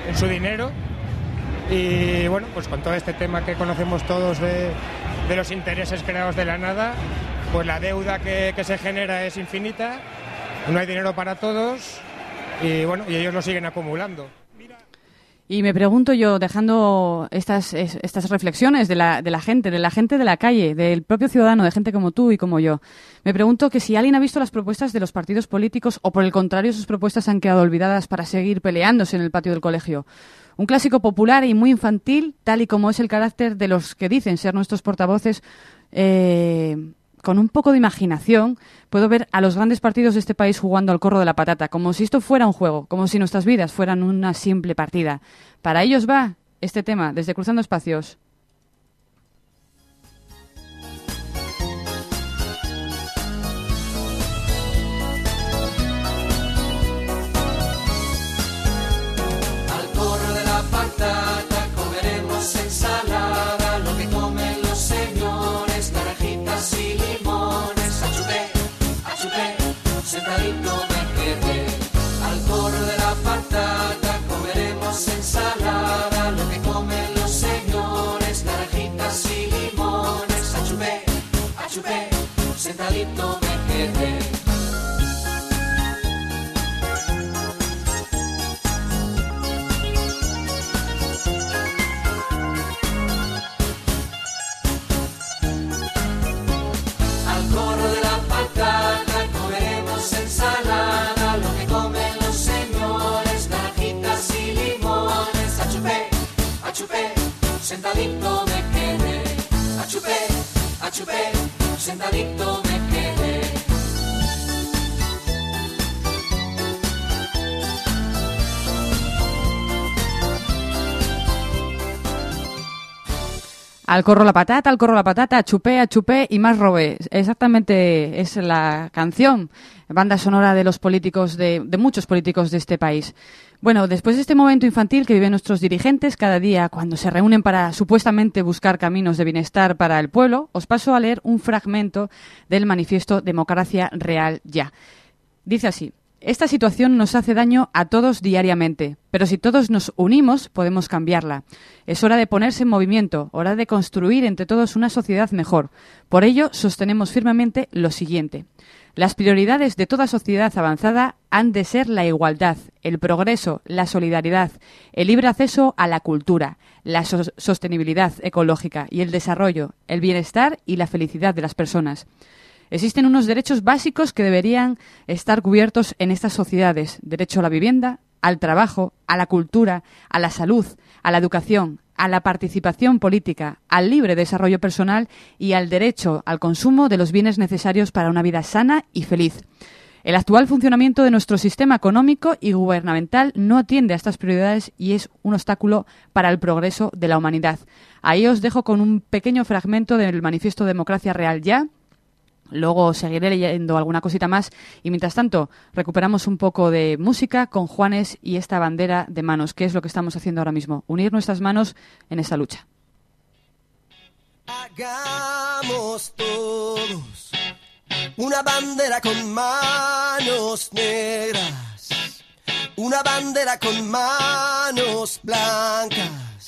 en su dinero y bueno, pues con todo este tema que conocemos todos de, de los intereses creados de la nada, pues la deuda que, se genera es infinita, no hay dinero para todos y bueno, y ellos lo siguen acumulando. Y me pregunto yo, dejando estas, es- estas reflexiones de la, de la gente, de la gente de la calle, del propio ciudadano, de gente como tú y como yo, me pregunto que si alguien ha visto las propuestas de los partidos políticos o por el contrario sus propuestas han quedado olvidadas para seguir peleándose en el patio del colegio. Un clásico popular y muy infantil, tal y como es el carácter de los que dicen ser nuestros portavoces, eh, con un poco de imaginación, puedo ver a los grandes partidos de este país jugando al corro de la patata, como si esto fuera un juego, como si nuestras vidas fueran una simple partida. Para ellos va este tema, desde Cruzando Espacios. Sentadito me quedé. Achupé, achupé, sentadito me quedé. Al corro la patata, al corro la patata, chupé, a chupé y más robé. Exactamente es la canción, banda sonora de los políticos, de, de muchos políticos de este país. Bueno, después de este momento infantil que viven nuestros dirigentes cada día cuando se reúnen para supuestamente buscar caminos de bienestar para el pueblo, os paso a leer un fragmento del manifiesto Democracia Real Ya. Dice así. Esta situación nos hace daño a todos diariamente, pero si todos nos unimos podemos cambiarla. Es hora de ponerse en movimiento, hora de construir entre todos una sociedad mejor. Por ello, sostenemos firmemente lo siguiente. Las prioridades de toda sociedad avanzada han de ser la igualdad, el progreso, la solidaridad, el libre acceso a la cultura, la sos- sostenibilidad ecológica y el desarrollo, el bienestar y la felicidad de las personas. Existen unos derechos básicos que deberían estar cubiertos en estas sociedades. Derecho a la vivienda, al trabajo, a la cultura, a la salud, a la educación, a la participación política, al libre desarrollo personal y al derecho al consumo de los bienes necesarios para una vida sana y feliz. El actual funcionamiento de nuestro sistema económico y gubernamental no atiende a estas prioridades y es un obstáculo para el progreso de la humanidad. Ahí os dejo con un pequeño fragmento del manifiesto Democracia Real Ya, Luego seguiré leyendo alguna cosita más y mientras tanto recuperamos un poco de música con Juanes y esta bandera de manos, que es lo que estamos haciendo ahora mismo, unir nuestras manos en esta lucha. Hagamos todos una bandera con manos negras, una bandera con manos blancas,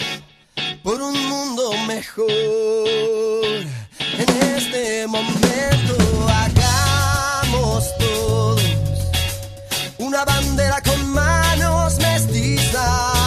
por un mundo mejor. En este momento hagamos todos una bandera con manos mestizas,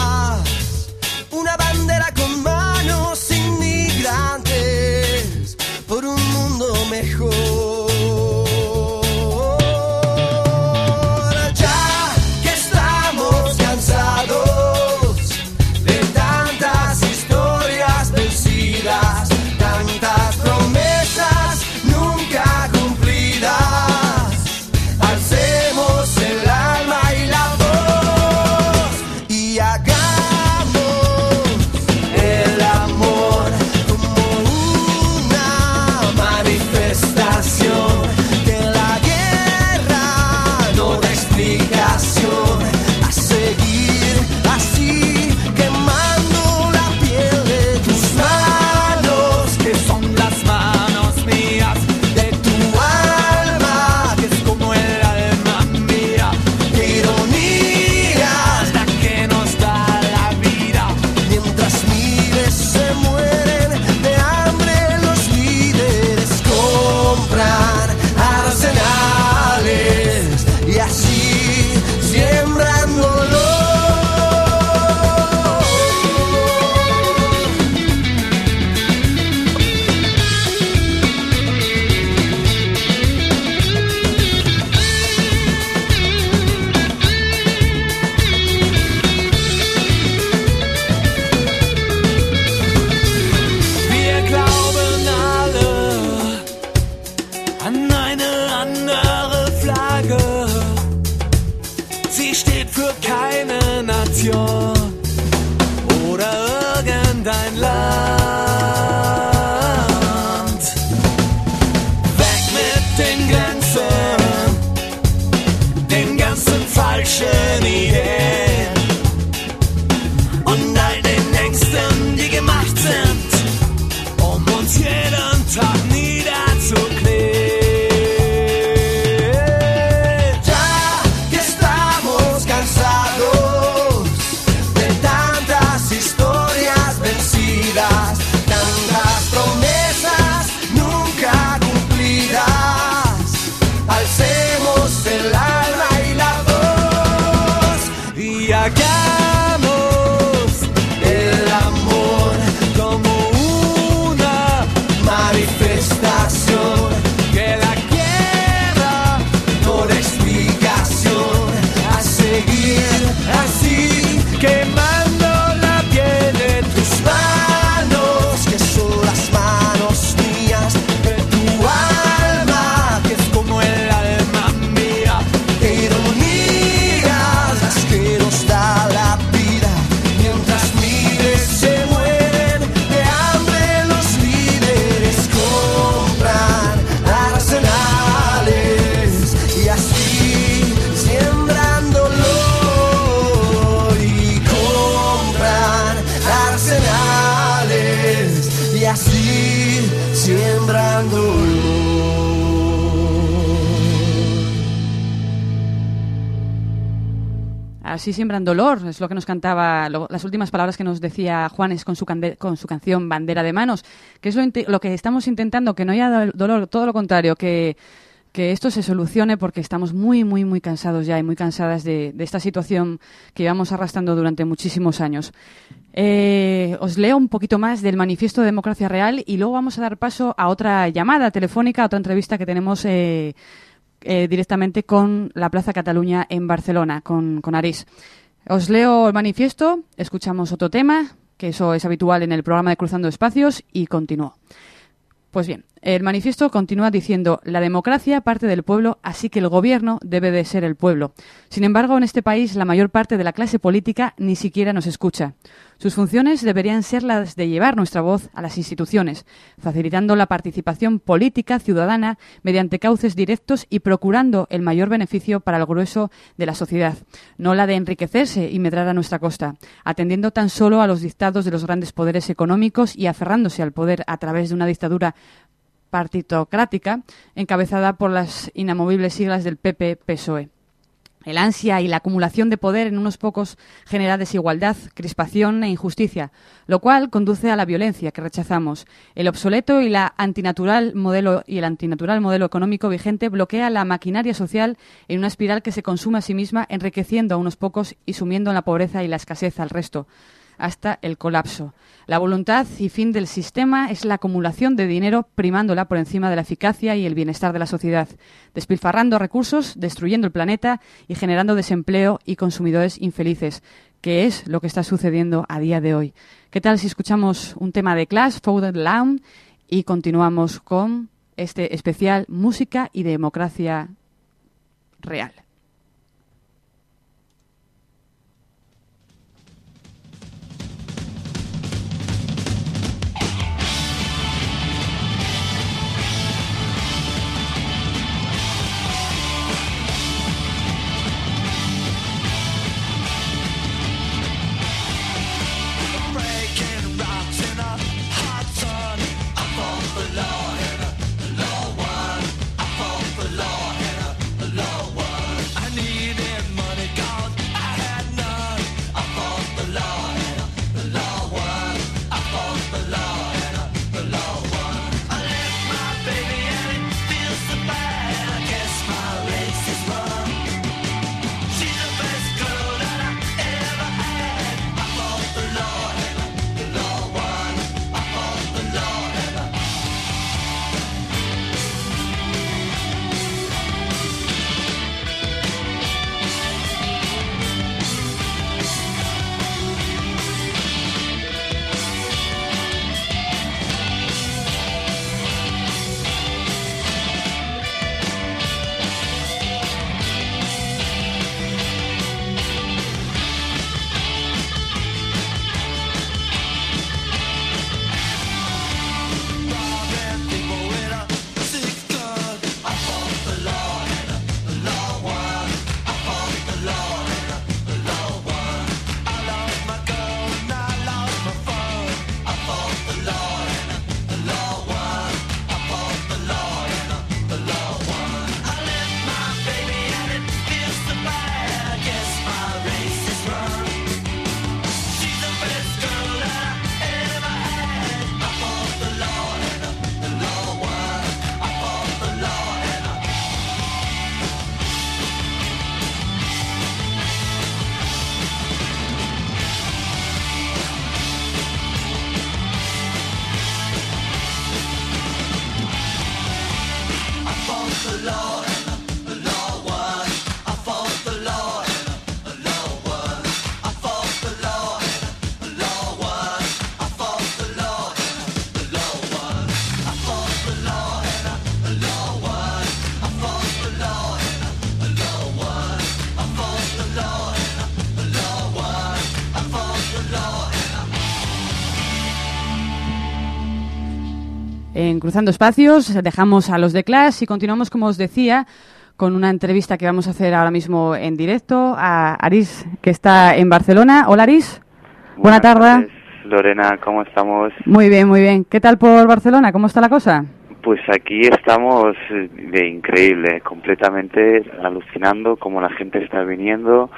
dolor, es lo que nos cantaba, las últimas palabras que nos decía Juanes con su, cande- con su canción Bandera de Manos, que es lo, que estamos intentando, que no haya do- dolor, todo lo contrario, que, que esto se solucione porque estamos muy, muy, muy cansados ya y muy cansadas de, esta situación que llevamos arrastrando durante muchísimos años. Eh, os leo un poquito más del manifiesto de Democracia Real y luego vamos a dar paso a otra llamada telefónica, a otra entrevista que tenemos eh, eh, directamente con la Plaza Cataluña en Barcelona, con, con Arís. Os leo el manifiesto, escuchamos otro tema, que eso es habitual en el programa de Cruzando Espacios, y continúo. Pues bien, el manifiesto continúa diciendo la democracia parte del pueblo, así que el gobierno debe de ser el pueblo. Sin embargo, en este país la mayor parte de la clase política ni siquiera nos escucha. Sus funciones deberían ser las de llevar nuestra voz a las instituciones, facilitando la participación política ciudadana mediante cauces directos y procurando el mayor beneficio para el grueso de la sociedad, no la de enriquecerse y medrar a nuestra costa, atendiendo tan solo a los dictados de los grandes poderes económicos y aferrándose al poder a través de una dictadura partitocrática encabezada por las inamovibles siglas del PP-PSOE. El ansia y la acumulación de poder en unos pocos genera desigualdad, crispación e injusticia, lo cual conduce a la violencia que rechazamos. El obsoleto y la antinatural modelo y el antinatural modelo económico vigente bloquea la maquinaria social en una espiral que se consume a sí misma, enriqueciendo a unos pocos y sumiendo en la pobreza y la escasez al resto hasta el colapso. La voluntad y fin del sistema es la acumulación de dinero primándola por encima de la eficacia y el bienestar de la sociedad, despilfarrando recursos, destruyendo el planeta y generando desempleo y consumidores infelices, que es lo que está sucediendo a día de hoy. ¿Qué tal si escuchamos un tema de Clash, Folded Lounge, y continuamos con este especial Música y Democracia Real? Cruzando Espacios. Dejamos a los de clase y continuamos, como os decía, con una entrevista que vamos a hacer ahora mismo en directo a Aris, que está en Barcelona. Hola, Aris. Buena tarde. Lorena, ¿cómo estamos? Muy bien, muy bien. ¿Qué tal por Barcelona? ¿Cómo está la cosa? Pues aquí estamos eh, de increíble, completamente alucinando cómo la gente está viniendo,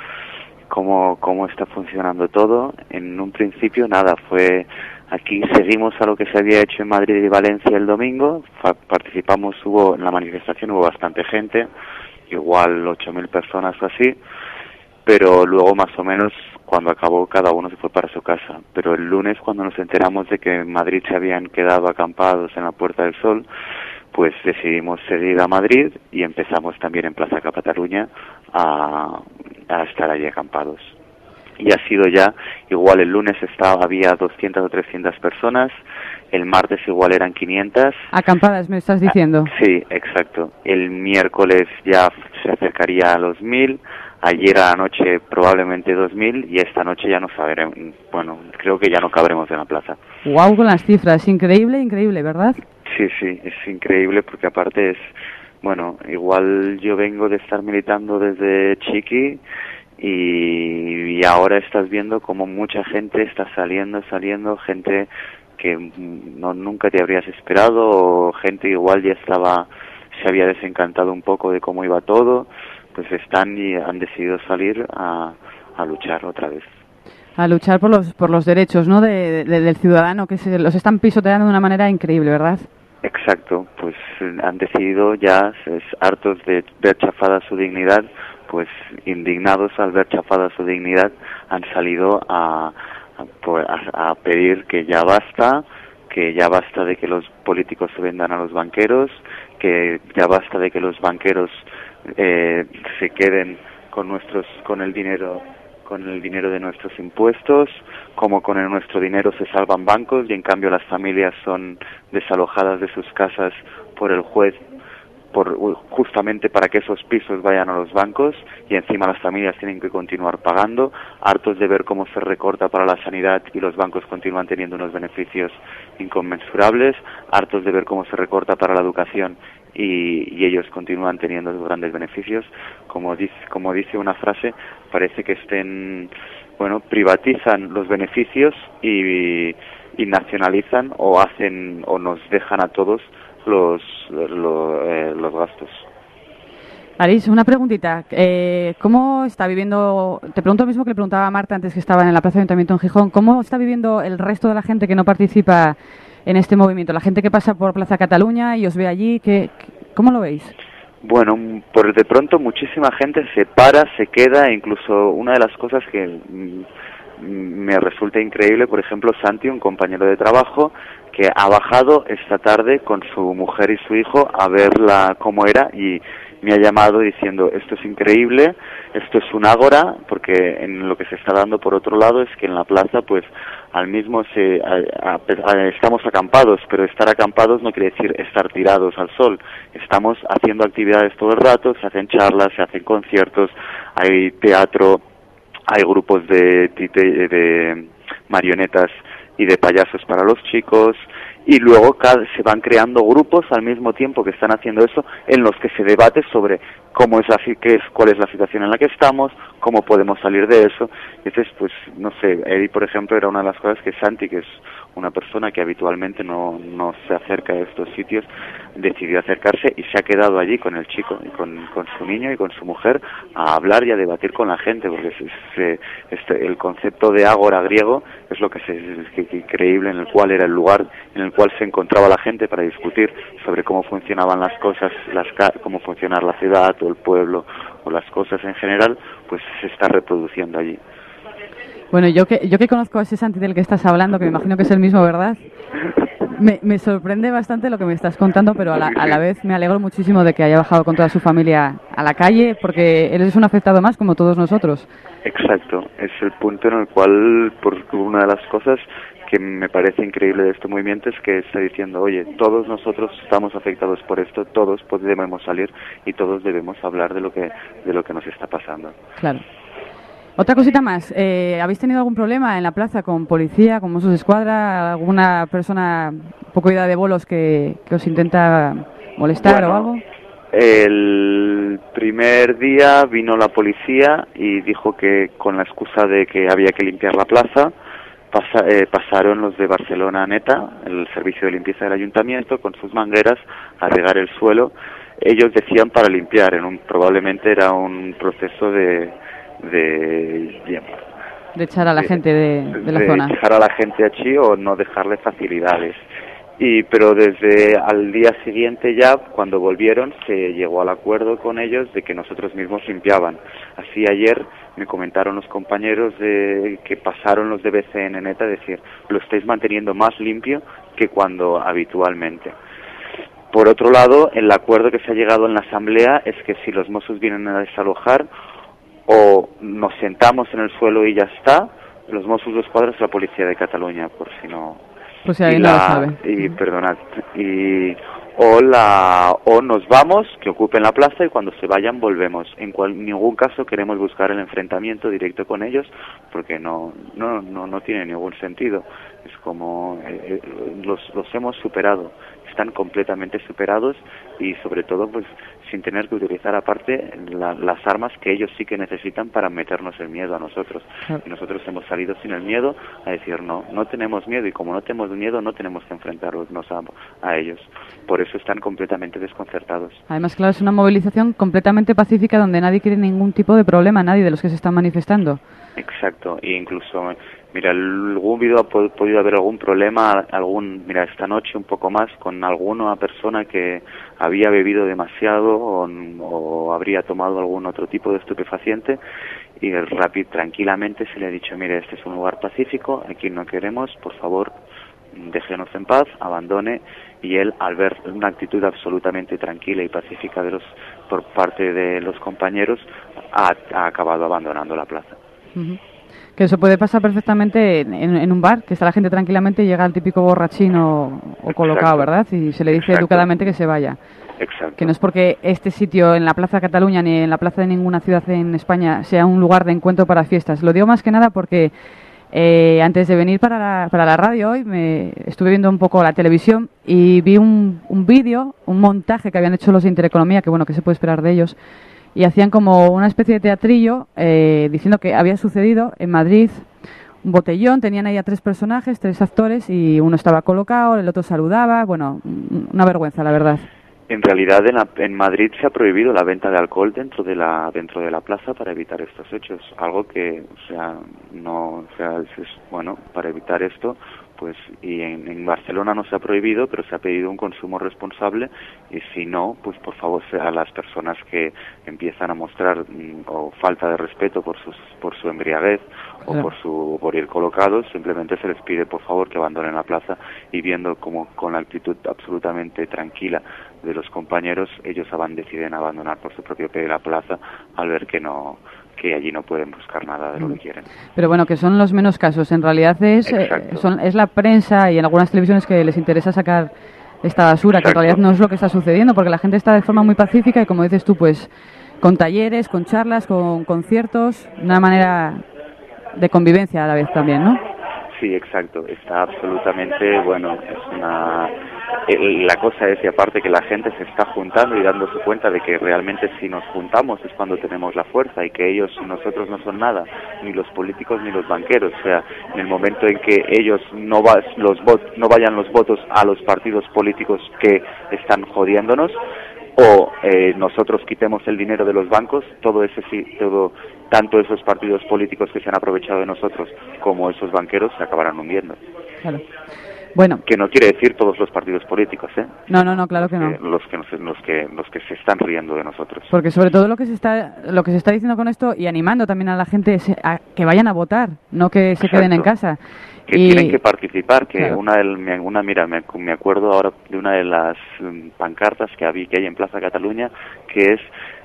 cómo, cómo está funcionando todo. En un principio nada, fue aquí seguimos a lo que se había hecho en Madrid y Valencia el domingo, participamos, hubo en la manifestación hubo bastante gente, igual 8.000 personas o así, pero luego más o menos cuando acabó cada uno se fue para su casa. Pero el lunes cuando nos enteramos de que en Madrid se habían quedado acampados en la Puerta del Sol, pues decidimos seguir a Madrid y empezamos también en Plaza Cataluña a, a estar allí acampados. Y ha sido ya, igual el lunes estaba, había 200 o 300 personas, el martes igual eran 500, Acampadas, me estás diciendo. Sí, exacto. El miércoles ya se acercaría a los mil, ayer a la noche probablemente dos mil y esta noche ya no sabremos, bueno, creo que ya no cabremos en la plaza. Wow, con las cifras. Increíble, increíble, ¿verdad? Sí, sí, es increíble porque aparte es, bueno, igual yo vengo de estar militando desde chiqui y, y ahora estás viendo como mucha gente está saliendo, saliendo, gente que no nunca te habrías esperado o gente igual ya estaba se había desencantado un poco de cómo iba todo, pues están y han decidido salir a, a luchar otra vez. A luchar por los, por los derechos ¿no? de, de- del ciudadano, que se los están pisoteando de una manera increíble, ¿verdad? Exacto, pues eh, han decidido ya, es, hartos de ver chafada su dignidad, pues indignados al ver chafada su dignidad, han salido a, a, pedir que ya basta, que ya basta de que los políticos se vendan a los banqueros, que ya basta de que los banqueros eh, se queden con nuestros, con el dinero con el dinero de nuestros impuestos, como con nuestro dinero se salvan bancos y en cambio las familias son desalojadas de sus casas por el juez por justamente para que esos pisos vayan a los bancos y encima las familias tienen que continuar pagando, hartos de ver cómo se recorta para la sanidad y los bancos continúan teniendo unos beneficios inconmensurables, hartos de ver cómo se recorta para la educación y, y ellos continúan teniendo esos grandes beneficios. Como dice, como dice una frase, parece que estén, bueno, privatizan los beneficios y, y nacionalizan o hacen o nos dejan a todos los, lo- eh, los gastos. Aris, una preguntita. Eh, ¿Cómo está viviendo, te pregunto lo mismo que le preguntaba a Marta antes que estaba en la Plaza de Ayuntamiento en Gijón, ¿cómo está viviendo el resto de la gente que no participa en este movimiento? La gente que pasa por Plaza Cataluña y os ve allí, ¿qué, ¿cómo lo veis? Bueno, por de pronto muchísima gente se para, se queda, e incluso una de las cosas que mm, mm, me resulta increíble, por ejemplo, Santi, un compañero de trabajo, que ha bajado esta tarde con su mujer y su hijo a verla cómo era y me ha llamado diciendo esto es increíble, esto es un ágora, porque en lo que se está dando por otro lado es que en la plaza pues al mismo se, a- a- a- estamos acampados, pero estar acampados no quiere decir estar tirados al sol. Estamos haciendo actividades todo el rato, se hacen charlas, se hacen conciertos, hay teatro, hay grupos de, tite- de marionetas y de payasos para los chicos y luego se van creando grupos al mismo tiempo que están haciendo eso en los que se debate sobre cómo es la qué es cuál es la situación en la que estamos cómo podemos salir de eso. Entonces pues no sé Eddie por ejemplo era una de las cosas que Santi que es una persona que habitualmente no, no se acerca a estos sitios decidió acercarse y se ha quedado allí con el chico y con, con su niño y con su mujer a hablar y a debatir con la gente porque es- es- este, el concepto de ágora griego es lo que es que increíble en el cual era el lugar en el cual se encontraba la gente para discutir sobre cómo funcionaban las cosas, las cómo funcionar la ciudad o el pueblo o las cosas en general, pues se está reproduciendo allí. Bueno, yo que, yo que conozco a ese Santi del que estás hablando, que me imagino que es el mismo, ¿verdad? Me, me sorprende bastante lo que me estás contando, pero a la, a la vez me alegro muchísimo de que haya bajado con toda su familia a la calle, porque él es un afectado más como todos nosotros. Exacto, es el punto en el cual, por una de las cosas que me parece increíble de este movimiento es que está diciendo, oye, todos nosotros estamos afectados por esto, todos podemos salir y todos debemos hablar de lo que de lo que nos está pasando. Claro. Otra cosita más, eh, ¿habéis tenido algún problema en la plaza con policía, con Mossos de Escuadra, alguna persona poco ida de bolos que, que os intenta molestar o algo? El primer día vino la policía y dijo que con la excusa de que había que limpiar la plaza, pasa- eh, pasaron los de Barcelona Neta, el servicio de limpieza del ayuntamiento, con sus mangueras a regar el suelo. Ellos decían para limpiar, en un, probablemente era un proceso de, de, De echar a la gente de, de la de zona. dejar a la gente allí o no dejarle facilidades. Y pero desde al día siguiente ya, cuando volvieron, se llegó al acuerdo con ellos de que nosotros mismos limpiaban. Así ayer me comentaron los compañeros de que pasaron los de BCN Neta, decir, lo estáis manteniendo más limpio que cuando habitualmente. Por otro lado, el acuerdo que se ha llegado en la asamblea es que si los mozos vienen a desalojar, o nos sentamos en el suelo y ya está, los Mossos de Escuadra es la policía de Cataluña, por si no. Alguien y la-. Y perdonad, y o la o nos vamos, que ocupen la plaza y cuando se vayan volvemos. En cual- ningún caso queremos buscar el enfrentamiento directo con ellos, porque no no no no tiene ningún sentido. Es como eh, eh, los los hemos superado, están completamente superados y sobre todo pues sin tener que utilizar aparte la- las armas que ellos sí que necesitan para meternos el miedo a nosotros. Y nosotros hemos salido sin el miedo a decir no, no tenemos miedo y como no tenemos miedo no tenemos que enfrentarnos a, a ellos. Por eso están completamente desconcertados. Además, claro, es una movilización completamente pacífica donde nadie quiere ningún tipo de problema, nadie de los que se están manifestando. Exacto, e incluso, mira, algún vídeo ha po- podido haber algún problema, algún, mira, esta noche un poco más con alguna persona que había bebido demasiado o, o habría tomado algún otro tipo de estupefaciente y el tranquilamente se le ha dicho, mire, este es un lugar pacífico, aquí no queremos, por favor, déjenos en paz, abandone y él al ver una actitud absolutamente tranquila y pacífica de los por parte de los compañeros ha- acabado abandonando la plaza. Que eso puede pasar perfectamente en, un bar, que está la gente tranquilamente y llega el típico borrachín o, o colocado. ¿verdad? Y se le dice Exacto. educadamente que se vaya. Exacto. Que no es porque este sitio en la Plaza Cataluña ni en la plaza de ninguna ciudad en España sea un lugar de encuentro para fiestas. Lo digo más que nada porque eh, antes de venir para la, para la radio hoy me estuve viendo un poco la televisión y vi un, un vídeo, un montaje que habían hecho los de Intereconomía, que bueno, que se puede esperar de ellos, y hacían como una especie de teatrillo eh, diciendo que había sucedido en Madrid un botellón, tenían ahí a tres personajes, tres actores, y uno estaba colocado, el otro saludaba, bueno, un- una vergüenza, la verdad. En realidad en, la- en Madrid se ha prohibido la venta de alcohol dentro de la dentro de la plaza para evitar estos hechos, algo que o sea no o sea es- bueno para evitar esto pues y en, en Barcelona no se ha prohibido pero se ha pedido un consumo responsable y si no pues por favor a las personas que empiezan a mostrar mm, o falta de respeto por sus por su embriaguez o Claro. por su por ir colocados simplemente se les pide por favor que abandonen la plaza y viendo como con la actitud absolutamente tranquila de los compañeros ellos deciden abandonar por su propio pie la plaza al ver que no que allí no pueden buscar nada de lo que quieren Pero bueno, que son los menos casos. En realidad es, eh, son, es la prensa y en algunas televisiones que les interesa sacar esta basura, que en realidad no es lo que está sucediendo, porque la gente está de forma muy pacífica y como dices tú, pues con talleres, con charlas, con conciertos, una manera de convivencia a la vez también, ¿no? Sí, exacto. Está absolutamente, bueno, es una... La cosa es, y aparte, que la gente se está juntando y dándose cuenta de que realmente si nos juntamos es cuando tenemos la fuerza y que ellos nosotros no son nada, ni los políticos ni los banqueros. O sea, en el momento en que ellos no, va, los vot- no vayan los votos a los partidos políticos que están jodiéndonos, o eh, nosotros quitemos el dinero de los bancos, todo ese todo, tanto esos partidos políticos que se han aprovechado de nosotros como esos banqueros se acabarán hundiendo. Claro. Bueno, Que no quiere decir todos los partidos políticos, ¿eh? no, no, no, claro que no. Eh, los que nos- los que los que se están riendo de nosotros. Porque sobre todo lo que se está lo que se está diciendo con esto y animando también a la gente es a que vayan a votar, no que se queden en casa. que Y- tienen que participar, que Claro. una, del, me- una mira, me, me acuerdo ahora de una de las mm, pancartas que, había, que hay en Plaza Cataluña, que es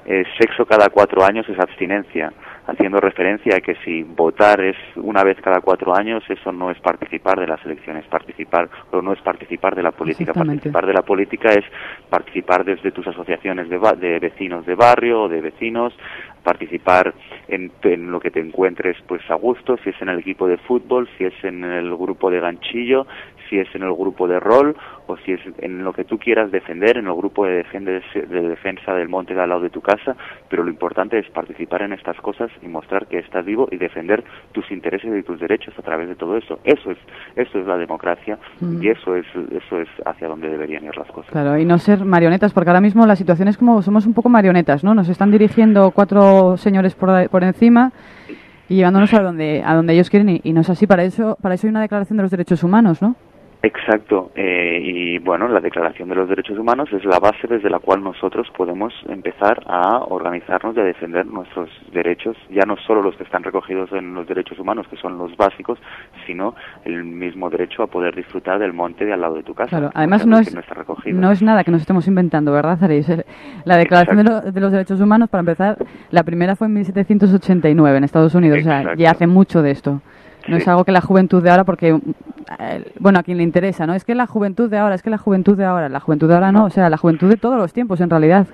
eh, sexo cada cuatro años es abstinencia, haciendo referencia a que si votar es una vez cada cuatro años, eso no es participar de las elecciones, participar, o no es participar de la política, participar de la política es participar desde tus asociaciones de, de vecinos de barrio o de vecinos, participar en, en lo que te encuentres pues a gusto, si es en el equipo de fútbol, si es en el grupo de ganchillo, si es en el grupo de rol o si es en lo que tú quieras defender, en el grupo de, de defensa del monte de al lado de tu casa, pero lo importante es participar en estas cosas y mostrar que estás vivo y defender tus intereses y tus derechos a través de todo eso. Eso es, eso es la democracia Mm. y eso es, eso es hacia donde deberían ir las cosas. Claro, y no ser marionetas, porque ahora mismo la situación es como somos un poco marionetas, ¿no? Nos están dirigiendo cuatro señores por, por encima y llevándonos a donde a donde ellos quieren y, y no es así. Para eso para eso hay una declaración de los derechos humanos, ¿no? Exacto, eh, y bueno, la Declaración de los Derechos Humanos es la base desde la cual nosotros podemos empezar a organizarnos y a defender nuestros derechos, ya no solo los que están recogidos en los derechos humanos, que son los básicos, sino el mismo derecho a poder disfrutar del monte de al lado de tu casa. Claro, además no es, que no está recogido. no es nada que nos estemos inventando, ¿verdad, Aris? La Declaración de, lo- de los Derechos Humanos, para empezar, la primera fue en 1789 en Estados Unidos, o sea, ya hace mucho de esto. No es algo que la juventud de ahora, porque, eh, bueno, a quien le interesa, ¿no? Es que la juventud de ahora, es que la juventud de ahora, la juventud de ahora no, o sea, la juventud de todos los tiempos, en realidad.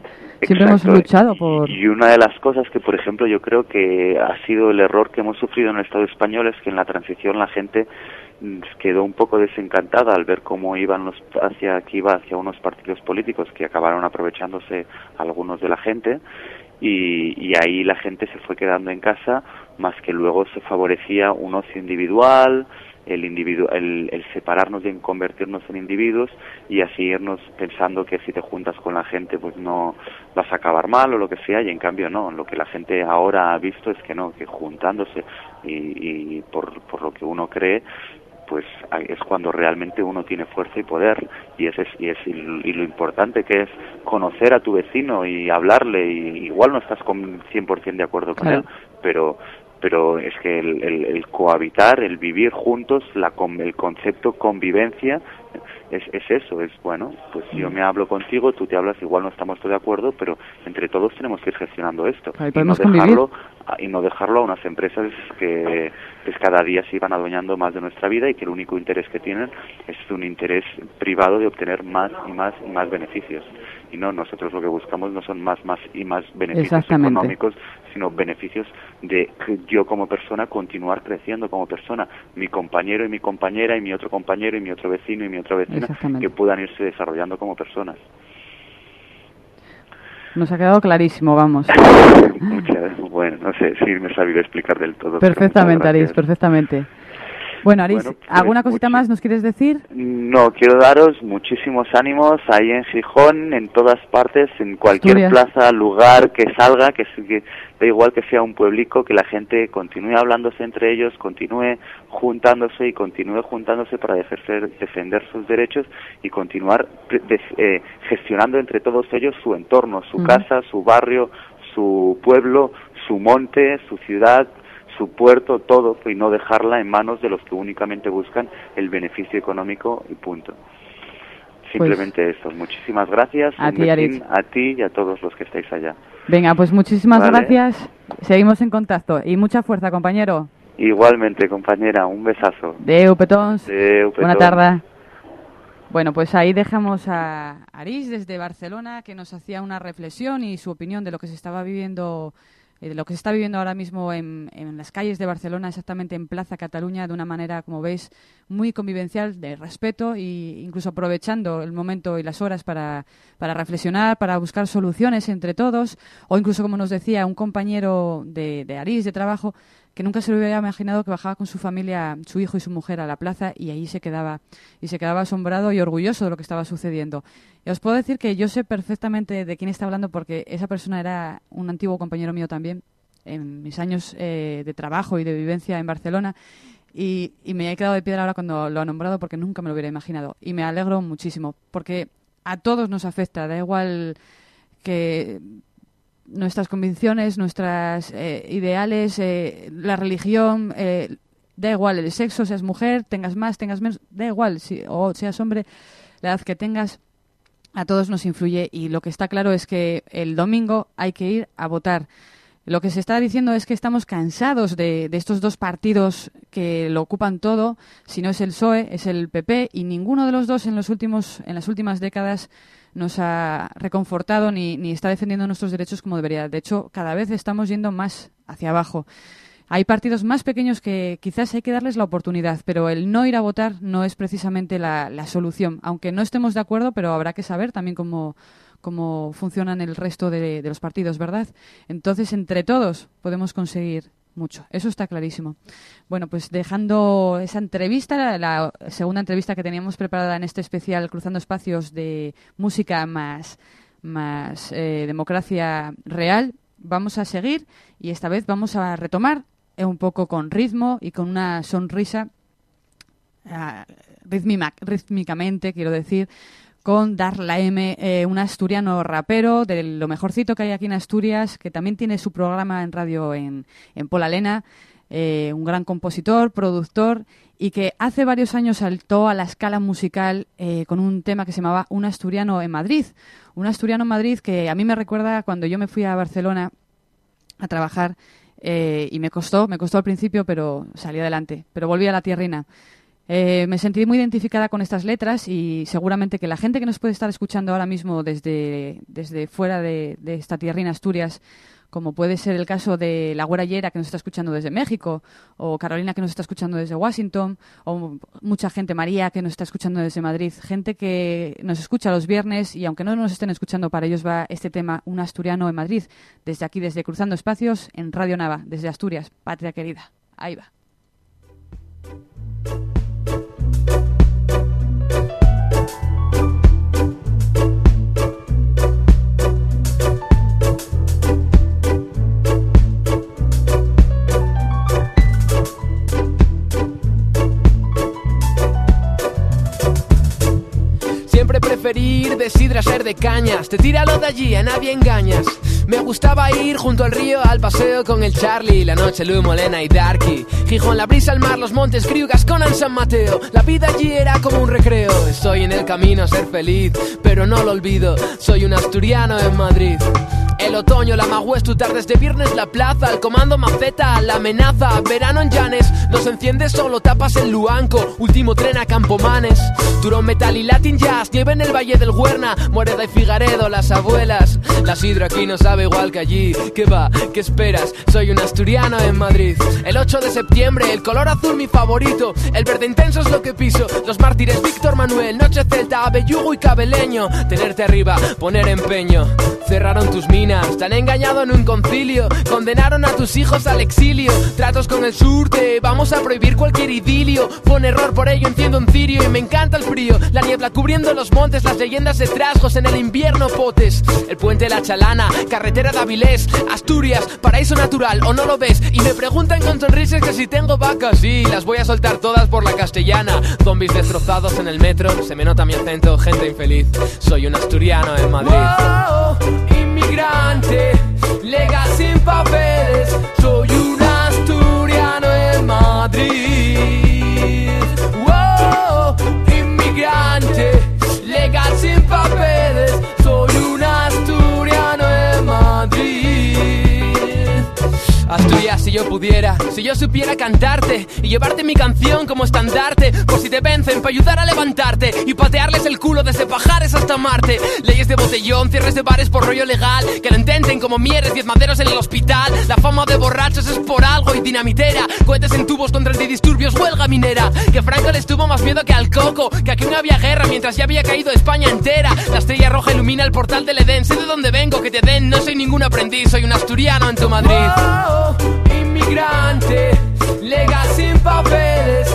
Siempre hemos luchado por... Y una de las cosas que, por ejemplo, yo creo que ha sido el error que hemos sufrido en el Estado español es que en la transición la gente mm, quedó un poco desencantada al ver cómo iban los hacia que iba hacia unos partidos políticos que acabaron aprovechándose algunos de la gente y, y ahí la gente se fue quedando en casa más que luego se favorecía un ocio individual el, individu el, el separarnos y en convertirnos en individuos y así irnos pensando que si te juntas con la gente pues no vas a acabar mal o lo que sea y en cambio no, lo que la gente ahora ha visto es que no, que juntándose y, y por, por lo que uno cree pues es cuando realmente uno tiene fuerza y poder y es, y es y lo importante que es conocer a tu vecino y hablarle y igual no estás con 100% de acuerdo con Claro. él pero pero es que el, el- el cohabitar, el vivir juntos, la, el concepto convivencia es, es eso, es bueno, pues yo me hablo contigo, tú te hablas, igual no estamos todos de acuerdo, pero entre todos tenemos que ir gestionando esto y no convivir. dejarlo a- y no dejarlo a unas empresas que pues, cada día se iban adueñando más de nuestra vida y que el único interés que tienen es un interés privado de obtener más y más y más beneficios. Y no, nosotros lo que buscamos no son más, más y más beneficios económicos, sino beneficios de que yo como persona continuar creciendo como persona, mi compañero y mi compañera y mi otro compañero y mi otro vecino y mi otra vecina que puedan irse desarrollando como personas. Nos ha quedado clarísimo, vamos. Bueno, no sé si me he sabido explicar del todo. Perfectamente, Aris, perfectamente. Bueno, Aris, Bueno, pues, ¿alguna cosita más nos quieres decir? No, quiero daros muchísimos ánimos ahí en Gijón, en todas partes, en cualquier Asturias. plaza, lugar que salga, que, que da igual que sea un pueblico, que la gente continúe hablándose entre ellos, continúe juntándose y continúe juntándose para defender, defender sus derechos y continuar eh, gestionando entre todos ellos su entorno, su casa, su barrio, su pueblo, su monte, su ciudad, su puerto, todo, y no dejarla en manos de los que únicamente buscan el beneficio económico y punto. Simplemente eso. Muchísimas gracias. Pues A ti, Aritz. a ti y a todos los que estáis allá. Venga, pues muchísimas Vale. gracias. Seguimos en contacto. Y mucha fuerza, compañero. Igualmente, compañera, un besazo. Deu, petons. Adeu, Buena petons. tarde. Bueno, pues ahí dejamos a Aris desde Barcelona que nos hacía una reflexión y su opinión de lo que se estaba viviendo eh, lo que se está viviendo ahora mismo en, en las calles de Barcelona, exactamente en Plaza Cataluña, de una manera, como veis, muy convivencial, de respeto e incluso aprovechando el momento y las horas para, para reflexionar, para buscar soluciones entre todos, o incluso, como nos decía, un compañero de, de Aris, de trabajo, que nunca se lo hubiera imaginado que bajaba con su familia, su hijo y su mujer a la plaza y ahí se quedaba y se quedaba asombrado y orgulloso de lo que estaba sucediendo. Y os puedo decir que yo sé perfectamente de quién está hablando porque esa persona era un antiguo compañero mío también en mis años eh, de trabajo y de vivencia en Barcelona y, y me he quedado de piedra ahora cuando lo ha nombrado porque nunca me lo hubiera imaginado y me alegro muchísimo porque a todos nos afecta, da igual que nuestras convicciones, nuestros ideales, eh, la religión, eh, da igual el sexo, seas mujer, tengas más, tengas menos, da igual, si, o seas hombre, la edad que tengas, a todos nos influye y lo que está claro es que el domingo hay que ir a votar. Lo que se está diciendo es que estamos cansados de, de estos dos partidos que lo ocupan todo. Si no es el PSOE, es el PP, y ninguno de los dos en, los últimos, en las últimas décadas nos ha reconfortado ni, ni está defendiendo nuestros derechos como debería. De hecho, cada vez estamos yendo más hacia abajo. Hay partidos más pequeños que quizás hay que darles la oportunidad, pero el no ir a votar no es precisamente la, la solución. Aunque no estemos de acuerdo, pero habrá que saber también cómo, cómo funcionan el resto de, de los partidos, ¿verdad? Entonces, entre todos podemos conseguir mucho. Eso está clarísimo. Bueno, pues dejando esa entrevista, la, segunda entrevista que teníamos preparada en este especial Cruzando Espacios de música más, más eh, democracia real, vamos a seguir y esta vez vamos a retomar eh, un poco con ritmo y con una sonrisa ah, rítmica- rítmicamente, quiero decir, con Darla M, eh, un asturiano rapero de lo mejorcito que hay aquí en Asturias, que también tiene su programa en radio en, en Polalena, eh, un gran compositor, productor, y que hace varios años saltó a la escala musical eh, con un tema que se llamaba Un asturiano en Madrid. Un asturiano en Madrid que a mí me recuerda cuando yo me fui a Barcelona a trabajar eh, y me costó, me costó al principio, pero salí adelante, pero volví a la tierrina. Eh, me sentí muy identificada con estas letras y seguramente que la gente que nos puede estar escuchando ahora mismo desde, desde fuera de, esta tierrina Asturias, como puede ser el caso de la Güera Llera que nos está escuchando desde México, o Carolina que nos está escuchando desde Washington, o mucha gente, María que nos está escuchando desde Madrid, gente que nos escucha los viernes y aunque no nos estén escuchando, para ellos va este tema, un asturiano en Madrid, desde aquí, desde Cruzando Espacios, en Radio Nava, desde Asturias, patria querida. Ahí va. Preferir de sidra ser de cañas. Te tíralo de allí, a nadie engañas. Me gustaba ir junto al río al paseo con el Charlie, la noche Lu Molena y Darky. Gijón, la brisa, el mar, los montes, Griugas, Conan, San Mateo. La vida allí era como un recreo. Estoy en el camino a ser feliz, pero no lo olvido. Soy un asturiano en Madrid. El otoño, la magüez, tu tardes de viernes, la plaza, el comando maceta, la amenaza, verano en Llanes, los enciendes solo tapas en Luanco, último tren a Campomanes, Turón Metal y Latin Jazz, nieve en el Valle del Huerna, Moreda y Figaredo, las abuelas, la sidra aquí no sabe igual que allí, ¿qué va? ¿Qué esperas? Soy un asturiano en Madrid, el 8 de septiembre, el color azul mi favorito, el verde intenso es lo que piso, los mártires Víctor Manuel, Noche Celta, Abellugo y Cabeleño, tenerte arriba, poner empeño, cerraron tus minas, te engañado en un concilio, condenaron a tus hijos al exilio, tratos con el surte, vamos a prohibir cualquier idilio, fue un error, por ello enciendo un cirio y me encanta el frío, la niebla cubriendo los montes, las leyendas de trasgos en el invierno potes, el puente La Chalana, carretera de Avilés, Asturias, paraíso natural, o no lo ves, y me preguntan con sonrisas que si tengo vacas, sí, las voy a soltar todas por la castellana, zombies destrozados en el metro, se me nota mi acento, gente infeliz, soy un asturiano en Madrid. inmigrante, legal sin papeles, soy un asturiano en Madrid. Yo pudiera, si yo supiera cantarte y llevarte mi canción como estandarte, por si te vencen, para ayudar a levantarte y patearles el culo desde Pajares hasta Marte. Leyes de botellón, cierres de bares por rollo legal, que lo intenten como mieres, diez maderos en el hospital. La fama de borrachos es por algo y dinamitera, cohetes en tubos contra antidisturbios, huelga minera. Que Franco les tuvo más miedo que al coco, que aquí no había guerra mientras ya había caído España entera. La estrella roja ilumina el portal del Edén, sé de dónde vengo, que te den, no soy ningún aprendiz, soy un asturiano en tu Madrid. Inmigrante, legal sin papeles,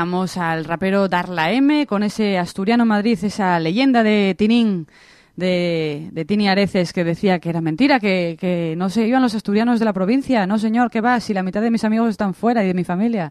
dejamos al rapero Darla M con ese Asturiano Madrid, esa leyenda de Tinín, de, de Tini Areces, que decía que era mentira, que, que no se iban los asturianos de la provincia. No, señor, ¿qué va? Si la mitad de mis amigos están fuera y de mi familia.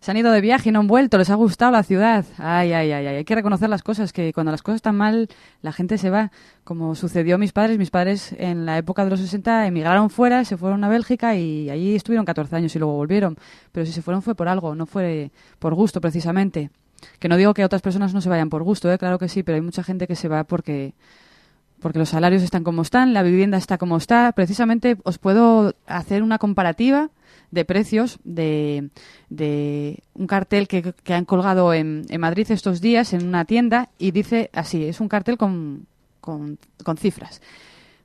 Se han ido de viaje y no han vuelto, les ha gustado la ciudad. Ay, ay, ay, ay. Hay que reconocer las cosas, que cuando las cosas están mal, la gente se va. Como sucedió a mis padres. Mis padres en la época de los 60 emigraron fuera, se fueron a Bélgica y allí estuvieron 14 años y luego volvieron. Pero si se fueron fue por algo, no fue por gusto precisamente. Que no digo que otras personas no se vayan por gusto, ¿eh? claro que sí, pero hay mucha gente que se va porque porque los salarios están como están, la vivienda está como está. Precisamente os puedo hacer una comparativa de precios de, de un cartel que, que han colgado en, en Madrid estos días en una tienda y dice así, es un cartel con, con, con cifras.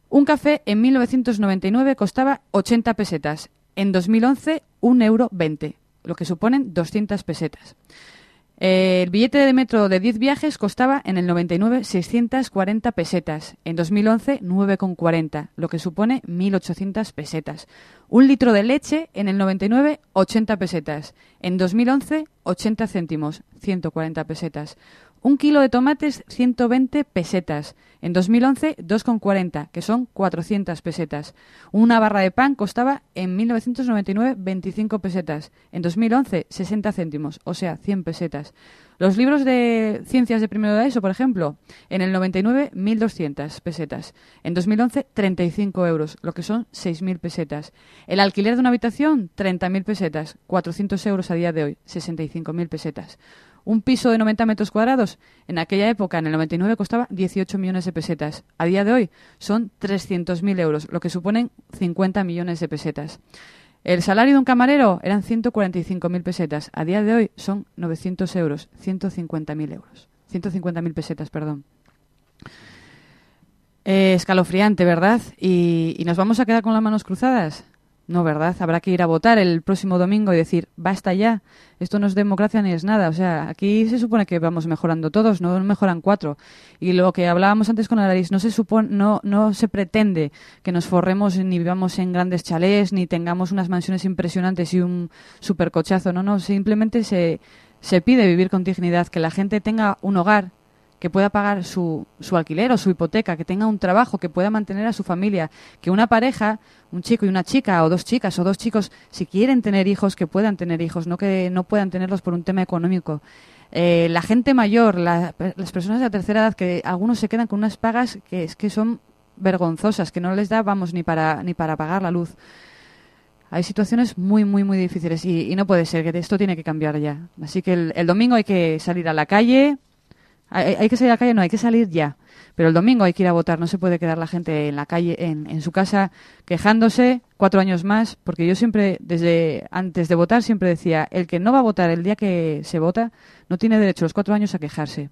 Un café en 1999 costaba 80 pesetas, en 2011 un euro 20, lo que suponen 200 pesetas. El billete de metro de 10 viajes costaba en el 99 640 pesetas, en 2011 9,40, lo que supone 1.800 pesetas. Un litro de leche en el 99 80 pesetas, en 2011 80 céntimos, 140 pesetas. Un kilo de tomates 120 pesetas, en 2011 2,40, que son 400 pesetas. Una barra de pan costaba en 1999 25 pesetas, en 2011 60 céntimos, o sea, 100 pesetas. Los libros de ciencias de primero de ESO, por ejemplo, en el 99 1.200 pesetas, en 2011 35 euros, lo que son 6.000 pesetas. El alquiler de una habitación 30.000 pesetas, 400 euros a día de hoy, 65.000 pesetas. Un piso de 90 metros cuadrados, en aquella época, en el 99, costaba 18 millones de pesetas. A día de hoy son 300.000 euros, lo que suponen 50 millones de pesetas. El salario de un camarero eran 145.000 pesetas. A día de hoy son 900 euros, 150.000 euros. 150.000 pesetas, perdón. Eh, escalofriante, ¿verdad? ¿Y, ¿Y nos vamos a quedar con las manos cruzadas? No, ¿verdad? Habrá que ir a votar el próximo domingo y decir, basta ya, esto no es democracia ni es nada. O sea, aquí se supone que vamos mejorando todos, no mejoran cuatro. Y lo que hablábamos antes con Alaris, no se supone, no, no se pretende que nos forremos ni vivamos en grandes chalés, ni tengamos unas mansiones impresionantes y un supercochazo. No, no, simplemente se, se pide vivir con dignidad, que la gente tenga un hogar, que pueda pagar su, su alquiler o su hipoteca, que tenga un trabajo, que pueda mantener a su familia, que una pareja, un chico y una chica, o dos chicas o dos chicos, si quieren tener hijos, que puedan tener hijos, no que no puedan tenerlos por un tema económico. Eh, la gente mayor, la- las personas de la tercera edad, que algunos se quedan con unas pagas que es que son vergonzosas, que no les da, vamos, ni para, ni para pagar la luz. Hay situaciones muy, muy, muy difíciles y, y no puede ser, que esto tiene que cambiar ya. Así que el, el domingo hay que salir a la calle, hay, que salir a la calle, no, hay que salir ya. Pero el domingo hay que ir a votar, no se puede quedar la gente en la calle, en, en su casa, quejándose cuatro años más, porque yo siempre, desde antes de votar, siempre decía, el que no va a votar el día que se vota, no tiene derecho los cuatro años a quejarse.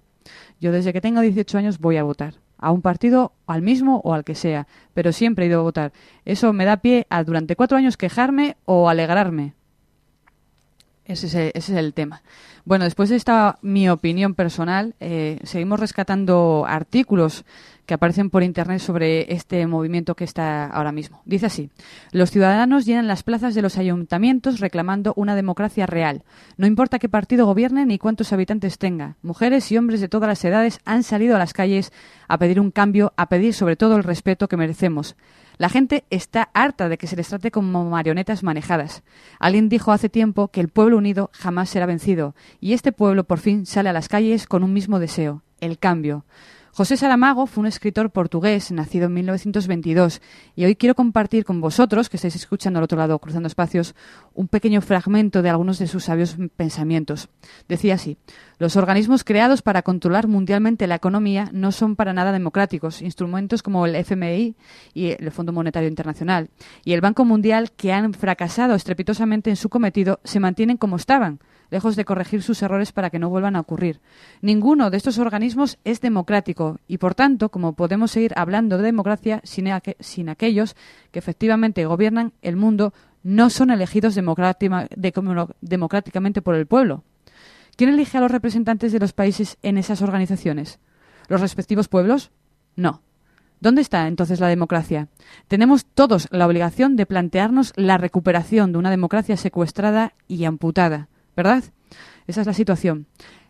Yo desde que tengo 18 años voy a votar, a un partido, al mismo o al que sea, pero siempre he ido a votar. Eso me da pie a durante cuatro años quejarme o alegrarme. Ese es el, ese es el tema. Bueno, después de esta mi opinión personal, eh, seguimos rescatando artículos que aparecen por internet sobre este movimiento que está ahora mismo. Dice así: Los ciudadanos llenan las plazas de los ayuntamientos reclamando una democracia real. No importa qué partido gobierne ni cuántos habitantes tenga. Mujeres y hombres de todas las edades han salido a las calles a pedir un cambio, a pedir sobre todo el respeto que merecemos. La gente está harta de que se les trate como marionetas manejadas. Alguien dijo hace tiempo que el pueblo unido jamás será vencido, y este pueblo por fin sale a las calles con un mismo deseo, el cambio. José Saramago fue un escritor portugués nacido en 1922 y hoy quiero compartir con vosotros, que estáis escuchando al otro lado cruzando espacios, un pequeño fragmento de algunos de sus sabios pensamientos. Decía así, los organismos creados para controlar mundialmente la economía no son para nada democráticos. Instrumentos como el FMI y el Fondo Monetario Internacional y el Banco Mundial, que han fracasado estrepitosamente en su cometido, se mantienen como estaban lejos de corregir sus errores para que no vuelvan a ocurrir. Ninguno de estos organismos es democrático y, por tanto, como podemos seguir hablando de democracia sin, aqu sin aquellos que efectivamente gobiernan el mundo, no son elegidos democráticamente por el pueblo. ¿Quién elige a los representantes de los países en esas organizaciones? ¿Los respectivos pueblos? No. ¿Dónde está entonces la democracia? Tenemos todos la obligación de plantearnos la recuperación de una democracia secuestrada y amputada. ¿Verdad? Esa es la situación.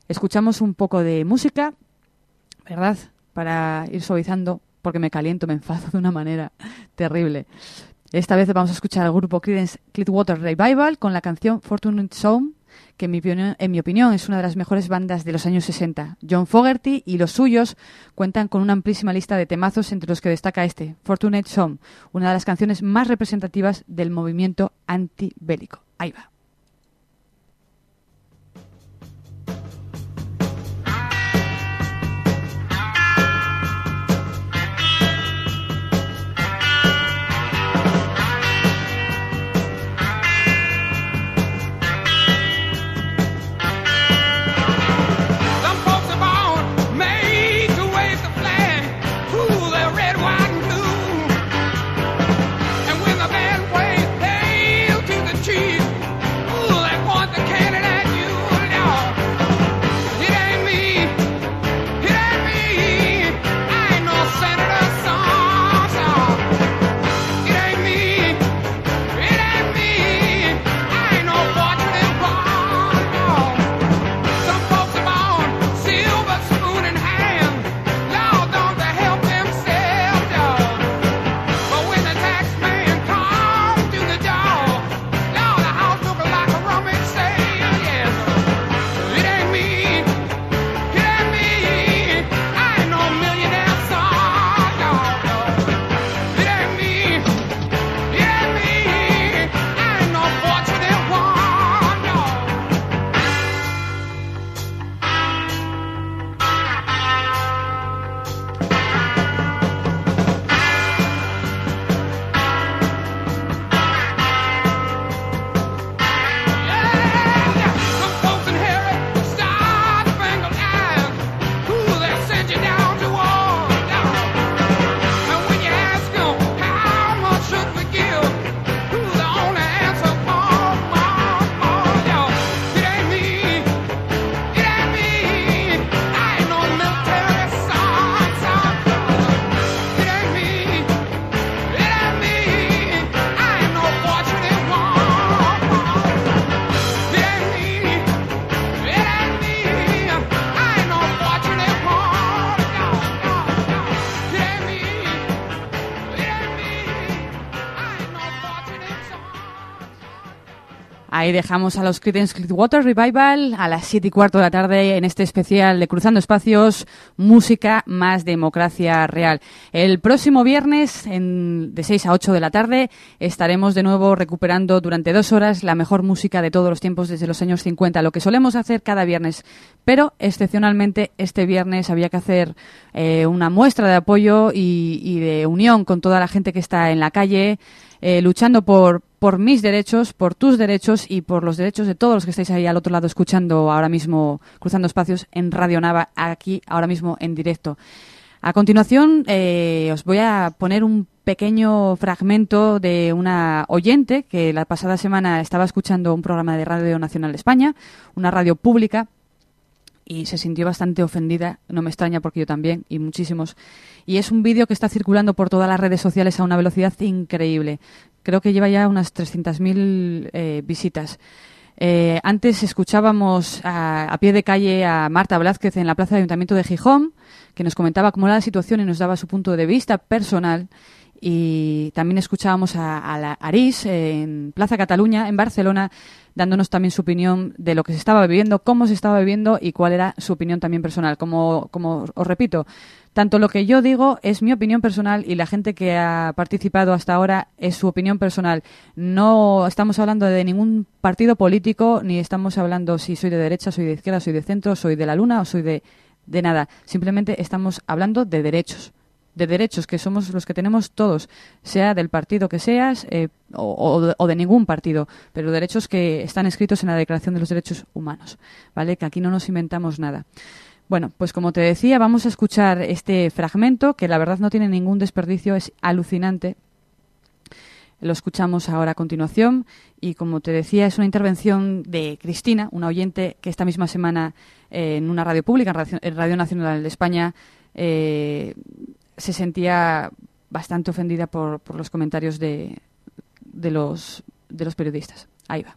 Escuchamos un poco de música, ¿verdad? Para ir suavizando, porque me caliento, me enfado de una manera terrible. Esta vez vamos a escuchar al grupo Creedence Clearwater Revival con la canción Fortunate Son, que en mi, opinión, es una de las mejores bandas de los años 60. John Fogerty y los suyos cuentan con una amplísima lista de temazos entre los que destaca este, Fortunate Son, una de las canciones más representativas del movimiento antibélico. Ahí va. Ahí dejamos a los Creedence Clearwater Revival a las 7 y cuarto de la tarde en este especial de Cruzando Espacios, música más democracia real. El próximo viernes, de 6 a 8 de la tarde, estaremos de nuevo recuperando durante dos horas la mejor música de todos los tiempos desde los años 50, lo que solemos hacer cada viernes. Pero, excepcionalmente, este viernes había que hacer eh, una muestra de apoyo y, y de unión con toda la gente que está en la calle, eh, luchando por, por mis derechos, por tus derechos y por los derechos de todos los que estáis ahí al otro lado escuchando ahora mismo, cruzando espacios en Radio Nava, aquí ahora mismo en directo. A continuación, eh, os voy a poner un pequeño fragmento de una oyente que la pasada semana estaba escuchando un programa de Radio Nacional de España, una radio pública, y se sintió bastante ofendida, no me extraña porque yo también, y muchísimos. Y es un vídeo que está circulando por todas las redes sociales a una velocidad increíble. Creo que lleva ya unas 300.000 eh, visitas. Eh, antes escuchábamos a, a pie de calle a Marta Blázquez en la Plaza de Ayuntamiento de Gijón, que nos comentaba cómo era la situación y nos daba su punto de vista personal. Y también escuchábamos a, a la Arís en Plaza Cataluña, en Barcelona, dándonos también su opinión de lo que se estaba viviendo, cómo se estaba viviendo y cuál era su opinión también personal. Como os repito, tanto lo que yo digo es mi opinión personal y la gente que ha participado hasta ahora es su opinión personal. No estamos hablando de ningún partido político, ni estamos hablando si soy de derecha, soy de izquierda, soy de centro, soy de la luna o soy de, de nada. Simplemente estamos hablando de derechos de derechos que somos los que tenemos todos, sea del partido que seas eh, o, de- o de ningún partido, pero derechos que están escritos en la Declaración de los Derechos Humanos, ¿vale? Que aquí no nos inventamos nada. Bueno, pues como te decía, vamos a escuchar este fragmento que la verdad no tiene ningún desperdicio, es alucinante. Lo escuchamos ahora a continuación y como te decía es una intervención de Cristina, una oyente que esta misma semana eh, en una radio pública, en Radio, Nacional de España, eh, se sentía bastante ofendida por, por los comentarios de, de, los, de los periodistas. Ahí va.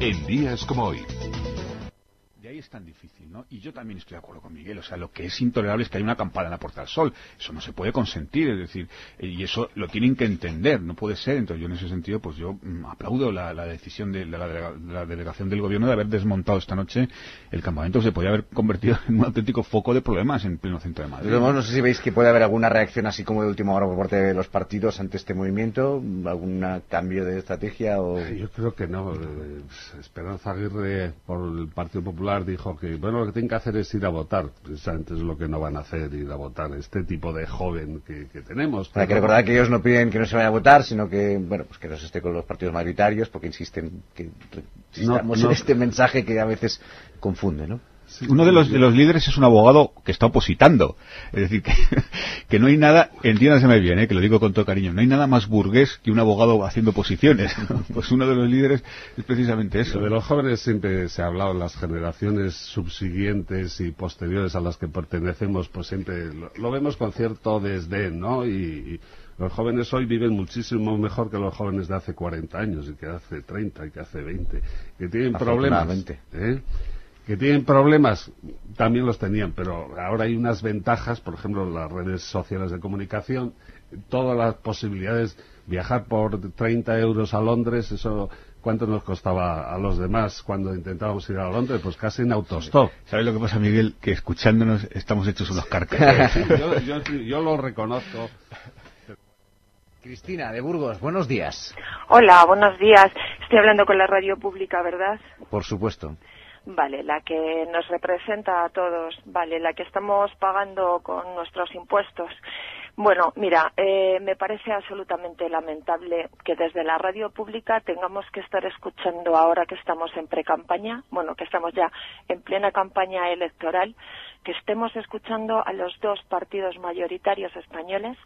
En días como hoy. De ahí es tan difícil, ¿no? Y yo también estoy de acuerdo con Miguel. O sea, lo que es intolerable es que hay una campana en la Puerta del Sol. Eso no se puede consentir, es decir, eh, y eso lo tienen que entender, no puede ser. Entonces, yo en ese sentido, pues yo mm, aplaudo la, la decisión de la, delega- de la delegación del gobierno de haber desmontado esta noche el campamento. Se podía haber convertido en un auténtico foco de problemas en pleno centro de Madrid. no sé si veis que puede haber alguna reacción así como de última hora por parte de los partidos ante este movimiento, algún cambio de estrategia o... Yo creo que no. Eh, Esperanza Aguirre, por el Partido Popular, dijo que bueno que tienen que hacer es ir a votar. Precisamente es lo que no van a hacer, ir a votar. Este tipo de joven que, que tenemos. Hay que recordar que ellos no piden que no se vaya a votar, sino que, bueno, pues que no se esté con los partidos mayoritarios, porque insisten que No, estamos no. en este mensaje que a veces confunde, ¿no? Uno de los, de los líderes es un abogado que está opositando. Es decir, que, que no hay nada, entiéndaseme bien, eh, que lo digo con todo cariño, no hay nada más burgués que un abogado haciendo posiciones. Pues uno de los líderes es precisamente eso. Lo de los jóvenes siempre se ha hablado, las generaciones subsiguientes y posteriores a las que pertenecemos, pues siempre lo, lo vemos con cierto desdén, ¿no? Y, y los jóvenes hoy viven muchísimo mejor que los jóvenes de hace 40 años y que hace 30 y que hace 20, que tienen problemas. ¿eh? Que tienen problemas, también los tenían, pero ahora hay unas ventajas, por ejemplo, las redes sociales de comunicación, todas las posibilidades, viajar por 30 euros a Londres, eso, ¿cuánto nos costaba a los demás cuando intentábamos ir a Londres? Pues casi en autostop. ¿Sabes lo que pasa, Miguel? Que escuchándonos estamos hechos unos carcas. yo, yo- yo lo reconozco. Cristina, de Burgos, buenos días. Hola, buenos días. Estoy hablando con la radio pública, ¿verdad? Por supuesto. Vale, la que nos representa a todos, vale, la que estamos pagando con nuestros impuestos. Bueno, mira, eh, me parece absolutamente lamentable que desde la radio pública tengamos que estar escuchando ahora que estamos en pre-campaña, bueno, que estamos ya en plena campaña electoral, que estemos escuchando a los dos partidos mayoritarios españoles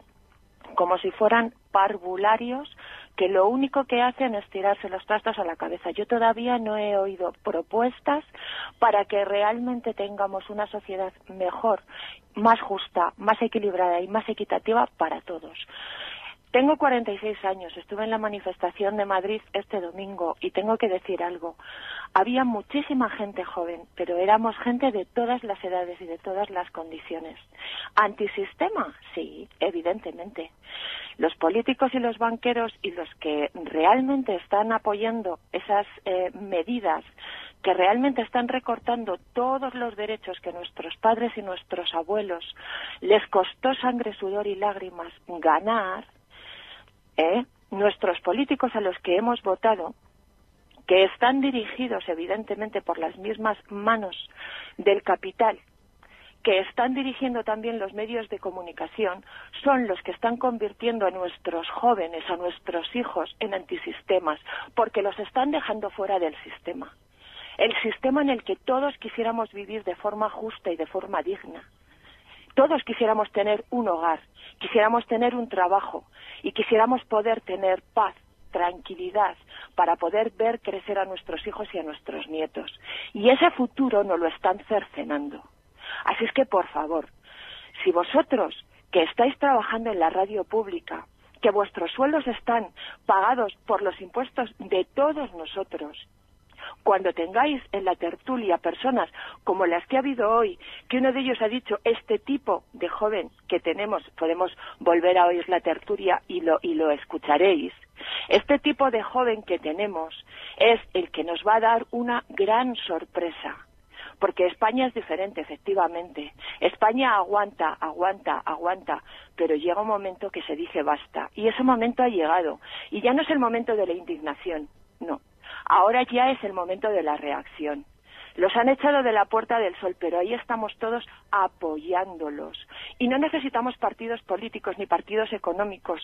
como si fueran parvularios que lo único que hacen es tirarse los trastos a la cabeza. Yo todavía no he oído propuestas para que realmente tengamos una sociedad mejor, más justa, más equilibrada y más equitativa para todos. Tengo 46 años, estuve en la manifestación de Madrid este domingo y tengo que decir algo. Había muchísima gente joven, pero éramos gente de todas las edades y de todas las condiciones. ¿Antisistema? Sí, evidentemente. Los políticos y los banqueros y los que realmente están apoyando esas eh, medidas que realmente están recortando todos los derechos que nuestros padres y nuestros abuelos les costó sangre, sudor y lágrimas ganar, ¿eh? nuestros políticos a los que hemos votado, que están dirigidos evidentemente por las mismas manos del capital, que están dirigiendo también los medios de comunicación, son los que están convirtiendo a nuestros jóvenes, a nuestros hijos, en antisistemas, porque los están dejando fuera del sistema. El sistema en el que todos quisiéramos vivir de forma justa y de forma digna. Todos quisiéramos tener un hogar, quisiéramos tener un trabajo y quisiéramos poder tener paz, tranquilidad, para poder ver crecer a nuestros hijos y a nuestros nietos. Y ese futuro nos lo están cercenando. Así es que, por favor, si vosotros que estáis trabajando en la radio pública, que vuestros sueldos están pagados por los impuestos de todos nosotros, cuando tengáis en la tertulia personas como las que ha habido hoy, que uno de ellos ha dicho, este tipo de joven que tenemos, podemos volver a oír la tertulia y lo, y lo escucharéis, este tipo de joven que tenemos es el que nos va a dar una gran sorpresa. Porque España es diferente, efectivamente. España aguanta, aguanta, aguanta, pero llega un momento que se dice basta. Y ese momento ha llegado. Y ya no es el momento de la indignación, no. Ahora ya es el momento de la reacción. Los han echado de la Puerta del Sol, pero ahí estamos todos apoyándolos. Y no necesitamos partidos políticos ni partidos económicos.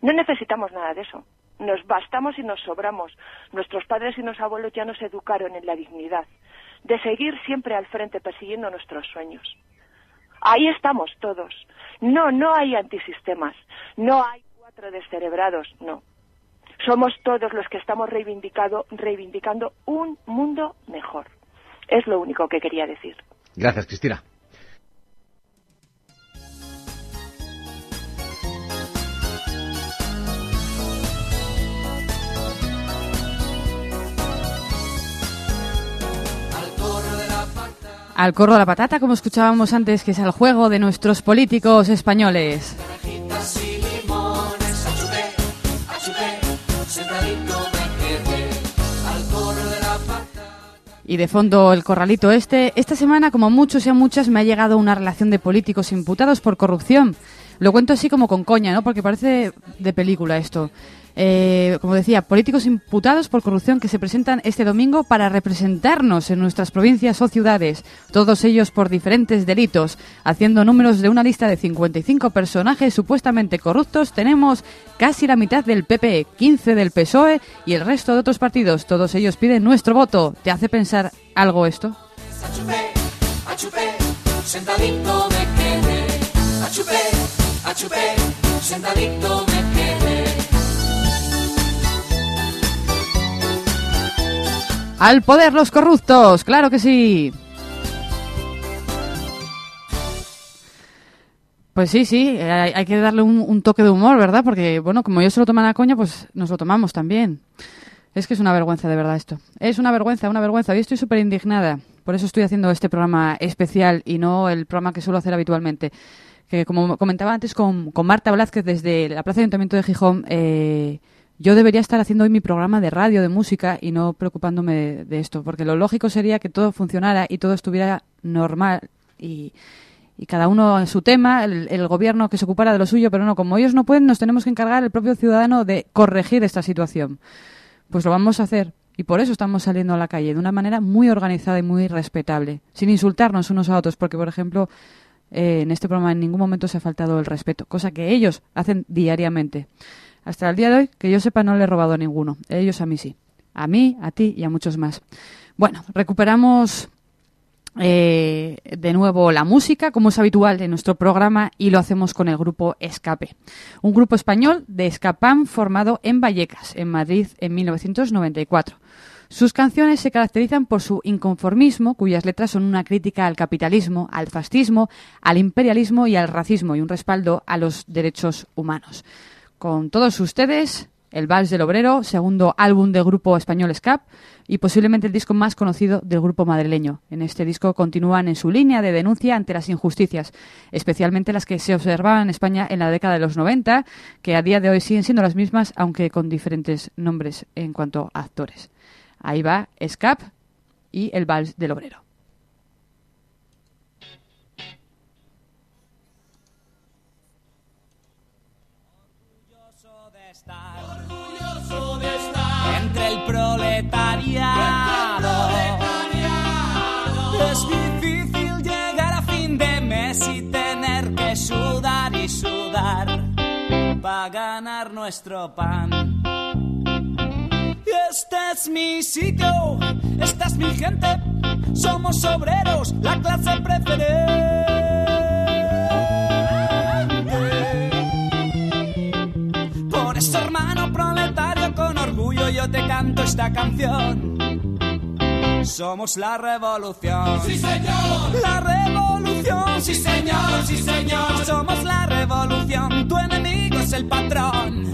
No necesitamos nada de eso. Nos bastamos y nos sobramos. Nuestros padres y nuestros abuelos ya nos educaron en la dignidad de seguir siempre al frente persiguiendo nuestros sueños. Ahí estamos todos. No, no hay antisistemas. No hay cuatro descerebrados. No somos todos los que estamos reivindicado, reivindicando un mundo mejor. Es lo único que quería decir. Gracias, Cristina. al corro de la patata, como escuchábamos antes, que es el juego de nuestros políticos españoles. Y de fondo el corralito este. Esta semana, como muchos y a muchas, me ha llegado una relación de políticos imputados por corrupción. Lo cuento así como con coña, ¿no? Porque parece de película esto. Eh, como decía, políticos imputados por corrupción que se presentan este domingo para representarnos en nuestras provincias o ciudades, todos ellos por diferentes delitos. Haciendo números de una lista de 55 personajes supuestamente corruptos, tenemos casi la mitad del PP, 15 del PSOE E y el resto de otros partidos. Todos ellos piden nuestro voto. ¿Te hace pensar algo esto? Sentadito me quedé. Achupé, achupé, sentadito me ¡Al poder los corruptos! ¡Claro que sí! Pues sí, sí, hay, que darle un, un toque de humor, ¿verdad? Porque, bueno, como ellos se lo toman a coña, pues nos lo tomamos también. Es que es una vergüenza, de verdad, esto. Es una vergüenza, una vergüenza. Hoy estoy súper indignada. Por eso estoy haciendo este programa especial y no el programa que suelo hacer habitualmente. Que, como comentaba antes con, con Marta Blázquez desde la Plaza de Ayuntamiento de Gijón, eh, yo debería estar haciendo hoy mi programa de radio, de música, y no preocupándome de, esto. Porque lo lógico sería que todo funcionara y todo estuviera normal y, y cada uno en su tema, el, el gobierno que se ocupara de lo suyo, pero no, como ellos no pueden, nos tenemos que encargar el propio ciudadano de corregir esta situación. Pues lo vamos a hacer. Y por eso estamos saliendo a la calle, de una manera muy organizada y muy respetable, sin insultarnos unos a otros, porque, por ejemplo, eh, en este programa en ningún momento se ha faltado el respeto, cosa que ellos hacen diariamente. Hasta el día de hoy, que yo sepa, no le he robado a ninguno. Ellos a mí sí. A mí, a ti y a muchos más. Bueno, recuperamos eh, de nuevo la música, como es habitual en nuestro programa, y lo hacemos con el grupo Escape. Un grupo español de Escapam formado en Vallecas, en Madrid, en 1994. Sus canciones se caracterizan por su inconformismo, cuyas letras son una crítica al capitalismo, al fascismo, al imperialismo y al racismo, y un respaldo a los derechos humanos. Con todos ustedes, el Vals del Obrero, segundo álbum del grupo español SCAP y posiblemente el disco más conocido del grupo madrileño. En este disco continúan en su línea de denuncia ante las injusticias, especialmente las que se observaban en España en la década de los 90, que a día de hoy siguen siendo las mismas, aunque con diferentes nombres en cuanto a actores. Ahí va SCAP y el Vals del Obrero. Proletariado. Es difícil llegar a fin de mes y tener que sudar y sudar para ganar nuestro pan. Este es mi sitio, esta es mi gente, somos obreros, la clase preferente. Por eso, hermano proletario, yo te canto esta canción. Somos la revolución. Sí, señor. La revolución. Sí, señor, sí, señor. Somos la revolución. Tu enemigo es el patrón.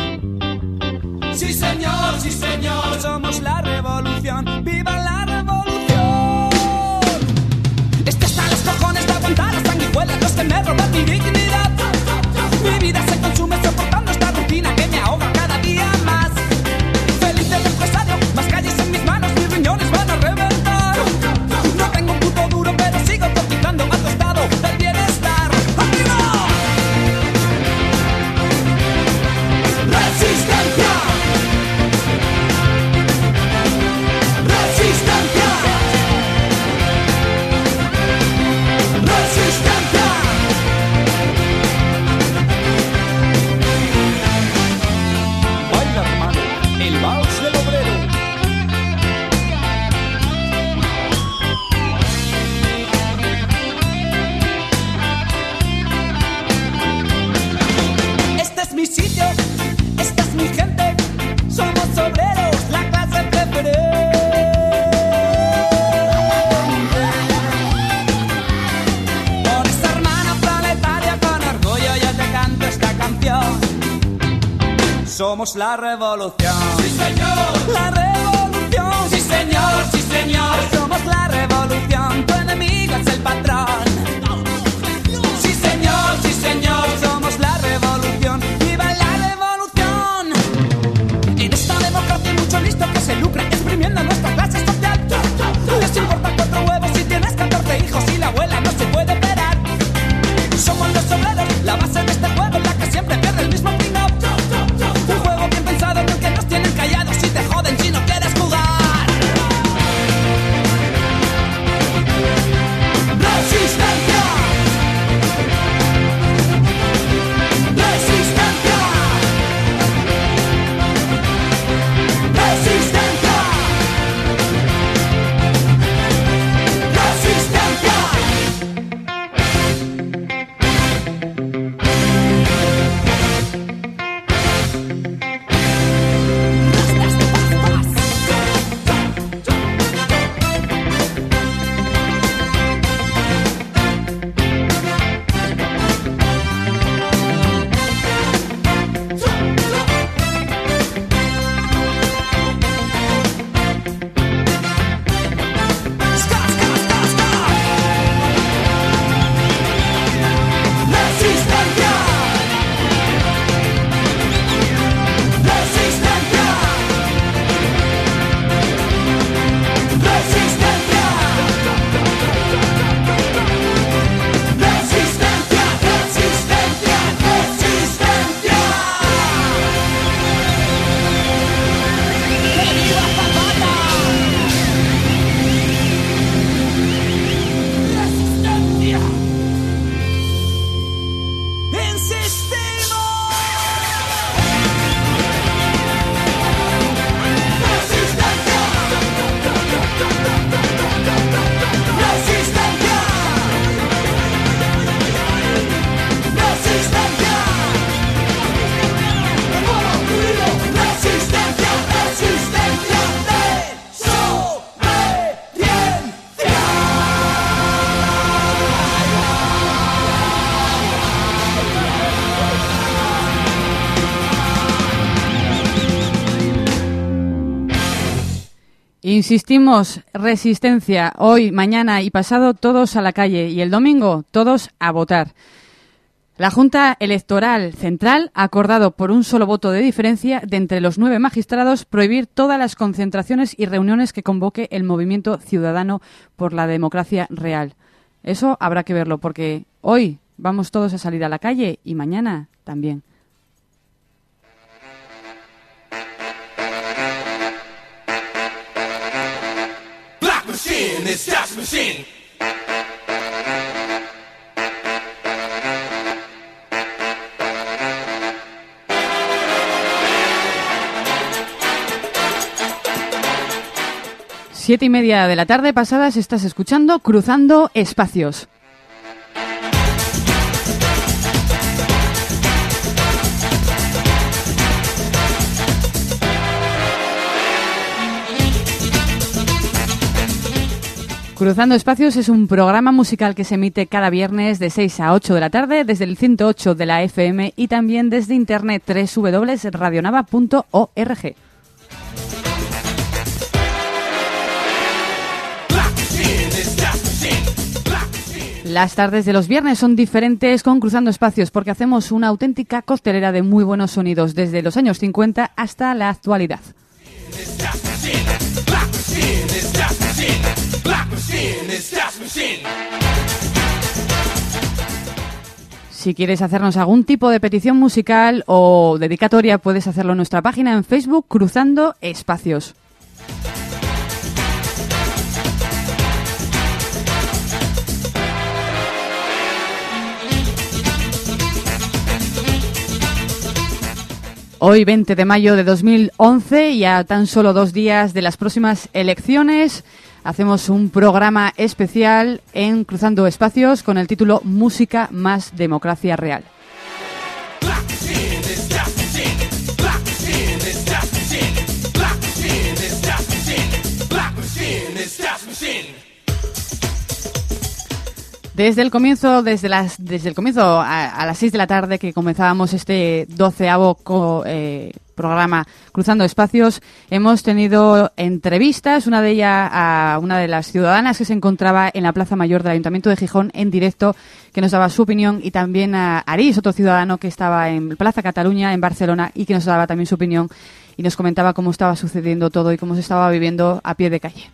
Sí, señor, sí, señor. Somos la revolución. ¡Viva la revolución! Este está los cojones de aguantar las sanguijuelas, los que me roban mi dignidad. Somos la revolución. Sí, señor. La revolución. Sí, señor, sí, señor. Somos la revolución. revolución, tu enemigo es el patrón. Insistimos, resistencia, hoy, mañana y pasado todos a la calle y el domingo todos a votar. La Junta Electoral Central ha acordado por un solo voto de diferencia de entre los nueve magistrados prohibir todas las concentraciones y reuniones que convoque el movimiento ciudadano por la democracia real. Eso habrá que verlo porque hoy vamos todos a salir a la calle y mañana también. Siete y media de la tarde pasadas estás escuchando Cruzando Espacios. Cruzando Espacios es un programa musical que se emite cada viernes de 6 a 8 de la tarde desde el 108 de la FM y también desde internet www.radionava.org. Las tardes de los viernes son diferentes con Cruzando Espacios porque hacemos una auténtica costelera de muy buenos sonidos desde los años 50 hasta la actualidad. Si quieres hacernos algún tipo de petición musical o dedicatoria, puedes hacerlo en nuestra página en Facebook Cruzando Espacios. Hoy, 20 de mayo de 2011, y a tan solo dos días de las próximas elecciones, hacemos un programa especial en Cruzando Espacios con el título Música más democracia real. Desde el comienzo, desde las, desde el comienzo a, las 6 de la tarde que comenzábamos este doceavo eh, programa Cruzando Espacios, hemos tenido entrevistas, una de ellas a una de las ciudadanas que se encontraba en la Plaza Mayor del Ayuntamiento de Gijón en directo, que nos daba su opinión, y también a Arís, otro ciudadano que estaba en Plaza Cataluña, en Barcelona, y que nos daba también su opinión y nos comentaba cómo estaba sucediendo todo y cómo se estaba viviendo a pie de calle.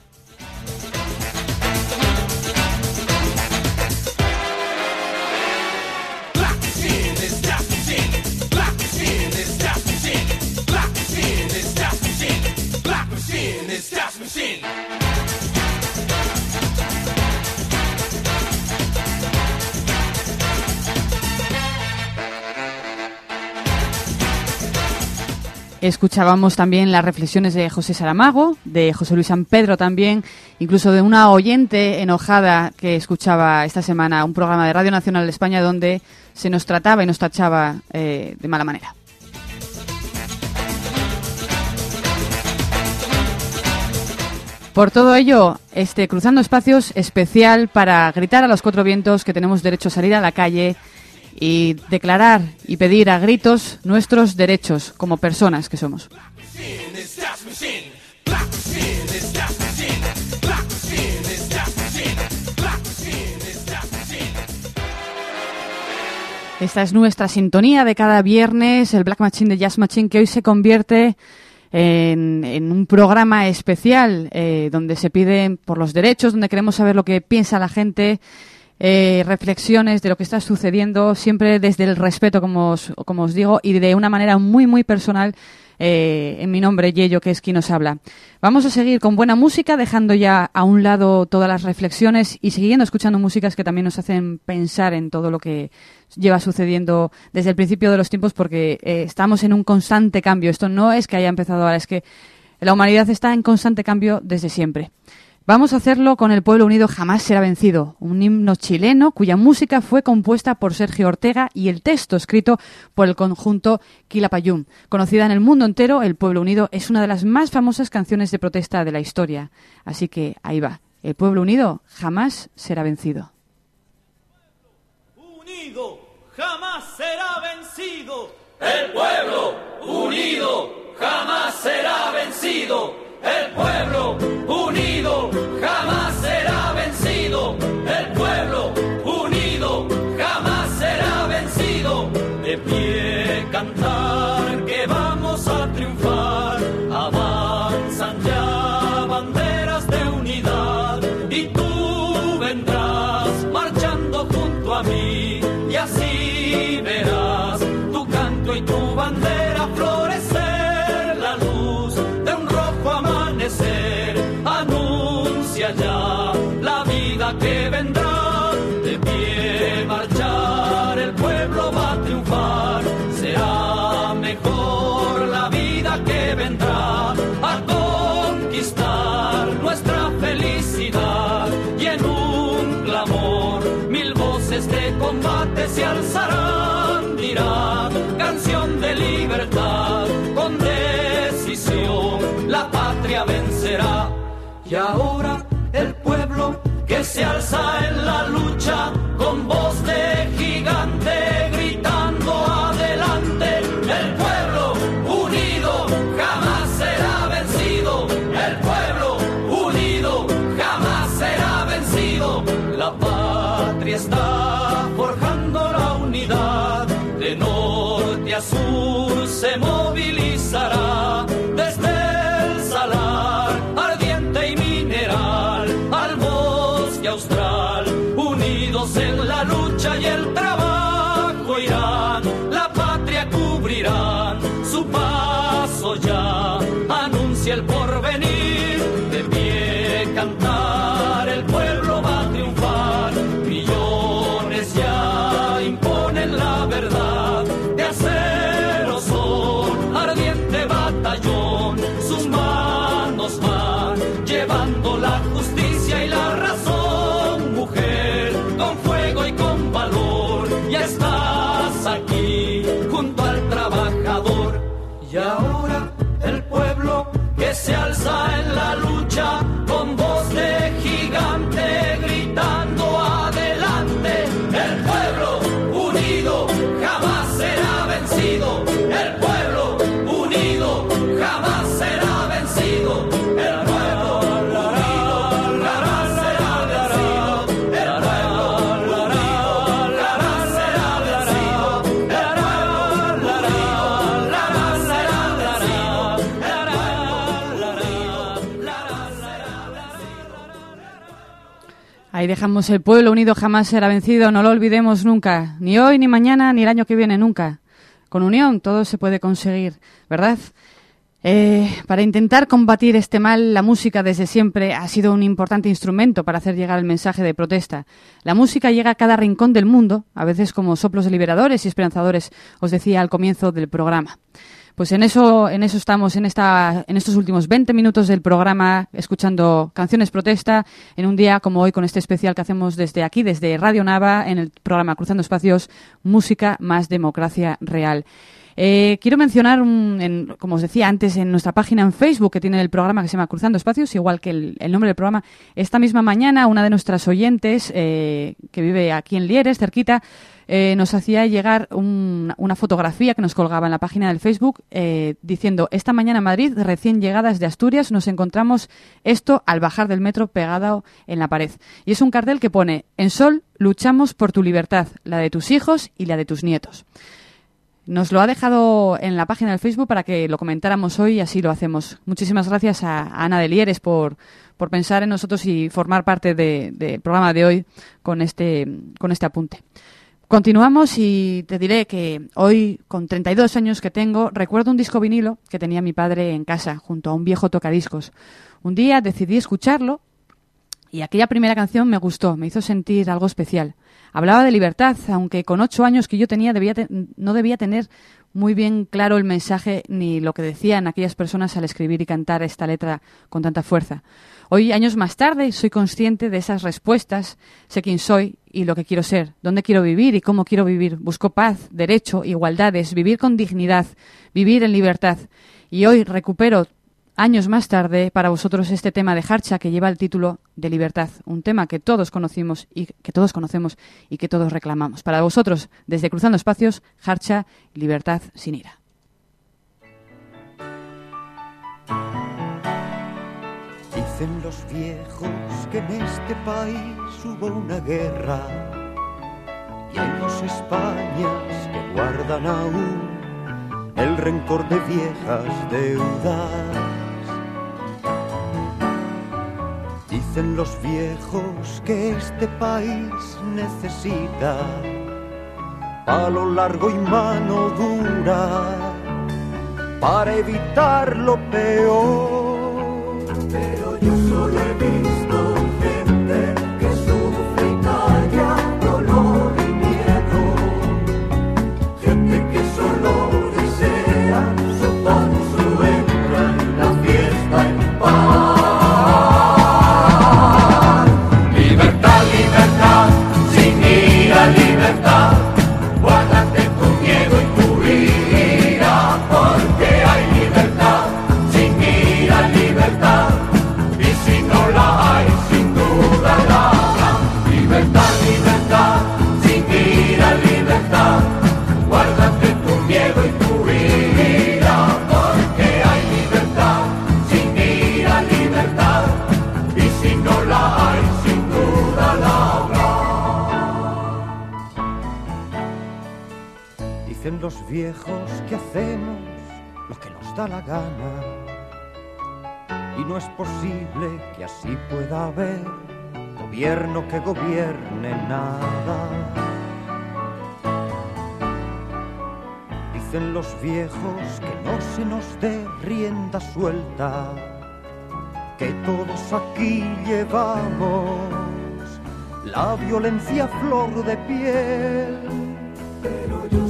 Escuchábamos también las reflexiones de José Saramago, de José Luis San Pedro también, incluso de una oyente enojada que escuchaba esta semana un programa de Radio Nacional de España donde se nos trataba y nos tachaba eh, de mala manera. Por todo ello, este Cruzando Espacios especial para gritar a los cuatro vientos que tenemos derecho a salir a la calle y declarar y pedir a gritos nuestros derechos como personas que somos. Esta es nuestra sintonía de cada viernes, el Black Machine de Jazz Machine, que hoy se convierte en, en un programa especial eh, donde se piden por los derechos, donde queremos saber lo que piensa la gente, eh, reflexiones de lo que está sucediendo, siempre desde el respeto, como os, digo, y de una manera muy, muy personal. eh, en mi nombre, Yello, que es quien nos habla. Vamos a seguir con buena música, dejando ya a un lado todas las reflexiones y siguiendo escuchando músicas que también nos hacen pensar en todo lo que lleva sucediendo desde el principio de los tiempos, porque eh, estamos en un constante cambio. Esto no es que haya empezado ahora, es que la humanidad está en constante cambio desde siempre. Vamos a hacerlo con El Pueblo Unido Jamás Será Vencido, un himno chileno cuya música fue compuesta por Sergio Ortega y el texto escrito por el conjunto Quilapayún. Conocida en el mundo entero, El Pueblo Unido es una de las más famosas canciones de protesta de la historia. Así que ahí va. El Pueblo Unido jamás será vencido. Unido jamás será vencido. El pueblo unido jamás será vencido. El pueblo y ahora el pueblo que se alza en la lucha con voz de Ahí dejamos el pueblo unido jamás será vencido, no lo olvidemos nunca, ni hoy, ni mañana, ni el año que viene, nunca. Con unión todo se puede conseguir, ¿verdad? Eh, para intentar combatir este mal, la música desde siempre ha sido un importante instrumento para hacer llegar el mensaje de protesta. La música llega a cada rincón del mundo, a veces como soplos liberadores y esperanzadores, os decía al comienzo del programa. Pues en eso, en eso estamos, en, esta, en estos últimos 20 minutos del programa, escuchando canciones protesta, en un día como hoy, con este especial que hacemos desde aquí, desde Radio Nava, en el programa Cruzando Espacios, Música más Democracia Real. Eh, quiero mencionar, un- en- como os decía antes, en nuestra página en Facebook que tiene el programa que se llama Cruzando Espacios, igual que el, nombre del programa, esta misma mañana una de nuestras oyentes eh, que vive aquí en Lieres, cerquita, eh, nos hacía llegar un- una fotografía que nos colgaba en la página del Facebook eh, diciendo, esta mañana en Madrid, recién llegadas de Asturias, nos encontramos esto al bajar del metro pegado en la pared. Y es un cartel que pone, en sol, luchamos por tu libertad, la de tus hijos y la de tus nietos. Nos lo ha dejado en la página del Facebook para que lo comentáramos hoy y así lo hacemos. Muchísimas gracias a, Ana de Lieres por, por pensar en nosotros y formar parte de- del programa de hoy con este, con este apunte. Continuamos y te diré que hoy, con 32 años que tengo, recuerdo un disco vinilo que tenía mi padre en casa, junto a un viejo tocadiscos. Un día decidí escucharlo y aquella primera canción me gustó, me hizo sentir algo especial. Hablaba de libertad, aunque con ocho años que yo tenía debía no debía tener muy bien claro el mensaje ni lo que decían aquellas personas al escribir y cantar esta letra con tanta fuerza. Hoy, años más tarde, soy consciente de esas respuestas, sé quién soy y lo que quiero ser, dónde quiero vivir y cómo quiero vivir. Busco paz, derecho, igualdades, vivir con dignidad, vivir en libertad. Y hoy recupero años más tarde para vosotros este tema de Harcha que lleva el título de libertad, un tema que todos conocimos y que todos conocemos y que todos reclamamos. Para vosotros, desde Cruzando Espacios, Harcha, libertad sin ira. Dicen los viejos que en este país hubo una guerra y hay dos Españas que guardan aún el rencor de viejas deudas. Dicen los viejos que este país necesita palo largo y mano dura para evitar lo peor. Pero yo solo he visto es posible que así pueda haber gobierno que gobierne nada. Dicen los viejos que no se nos dé rienda suelta, que todos aquí llevamos la violencia flor de piel. Pero yo